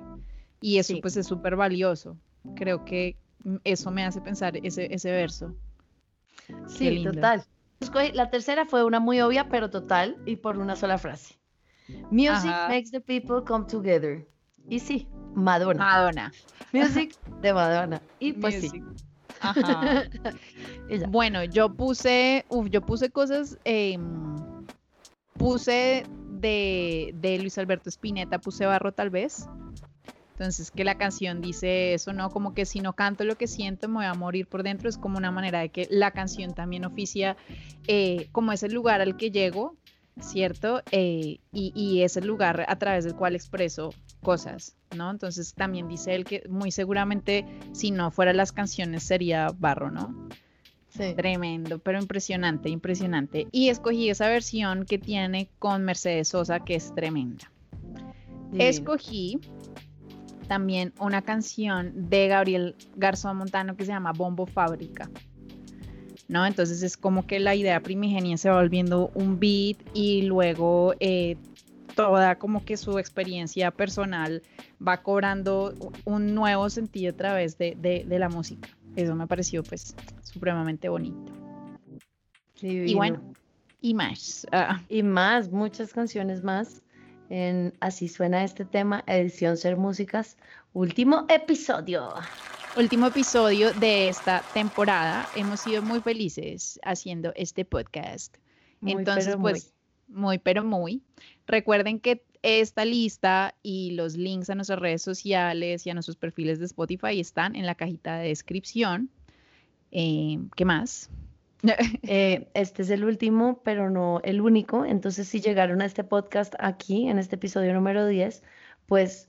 Y eso Sí. pues es súper valioso. Creo que mm, eso me hace pensar ese, ese verso. Sí, total. La tercera fue una muy obvia, pero total, y por una sola frase. Music Ajá. makes the people come together. Y sí, Madonna. Madonna. Music de Madonna. Y pues sí. Music. Ajá. y ya. Bueno, yo puse, uf, yo puse cosas, em, puse de, de Luis Alberto Spinetta, puse Barro tal vez. Entonces, que la canción dice eso, ¿no? Como que si no canto lo que siento, me voy a morir por dentro. Es como una manera de que la canción también oficia eh, como ese lugar al que llego, ¿cierto? Eh, y, y es el lugar a través del cual expreso cosas, ¿no? Entonces, también dice él que muy seguramente si no fuera las canciones sería Barro, ¿no? Sí. Tremendo, pero impresionante, impresionante. Y escogí esa versión que tiene con Mercedes Sosa, que es tremenda. Divino. Escogí también una canción de Gabriel Garzón Montano que se llama Bombo Fábrica. ¿No? Entonces es como que la idea primigenia se va volviendo un beat y luego eh, toda como que su experiencia personal va cobrando un nuevo sentido a través de, de- de la música. Eso me pareció pues supremamente bonito. Y Divino. bueno, y más. ah, Y más, muchas canciones más. En Así suena este tema, edición Ser Músicas, último episodio. último episodio de esta temporada. Hemos sido muy felices haciendo este podcast. Muy, Entonces, pero muy. pues, muy, pero muy. Recuerden que esta lista y los links a nuestras redes sociales y a nuestros perfiles de Spotify están en la cajita de descripción. Eh, ¿Qué más? Eh, este es el último, pero no el único. Entonces, si llegaron a este podcast aquí, en este episodio número 10, pues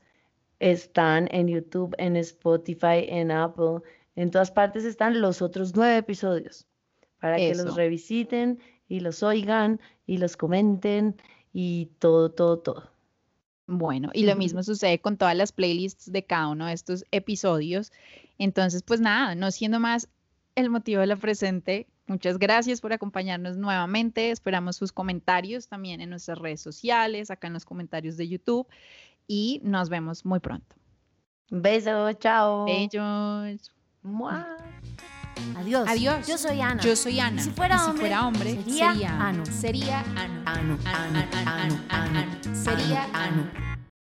están en YouTube, en Spotify, en Apple, en todas partes están los otros nueve episodios para que los revisiten y los oigan y los comenten y todo, todo, todo. Bueno, y lo mismo sucede con todas las playlists de cada uno de estos episodios. Entonces, pues nada, no siendo más el motivo de la presente, muchas gracias por acompañarnos nuevamente. Esperamos sus comentarios también en nuestras redes sociales, acá en los comentarios de YouTube. Y nos vemos muy pronto. Un beso, chao. Mua. Adiós. Adiós. Yo soy Ana. Yo soy Ana. Si fuera Y si hombre, fuera hombre, sería Ano. Sería Ano. Ano, ano, ano, ano, ano. Sería ano, Ano.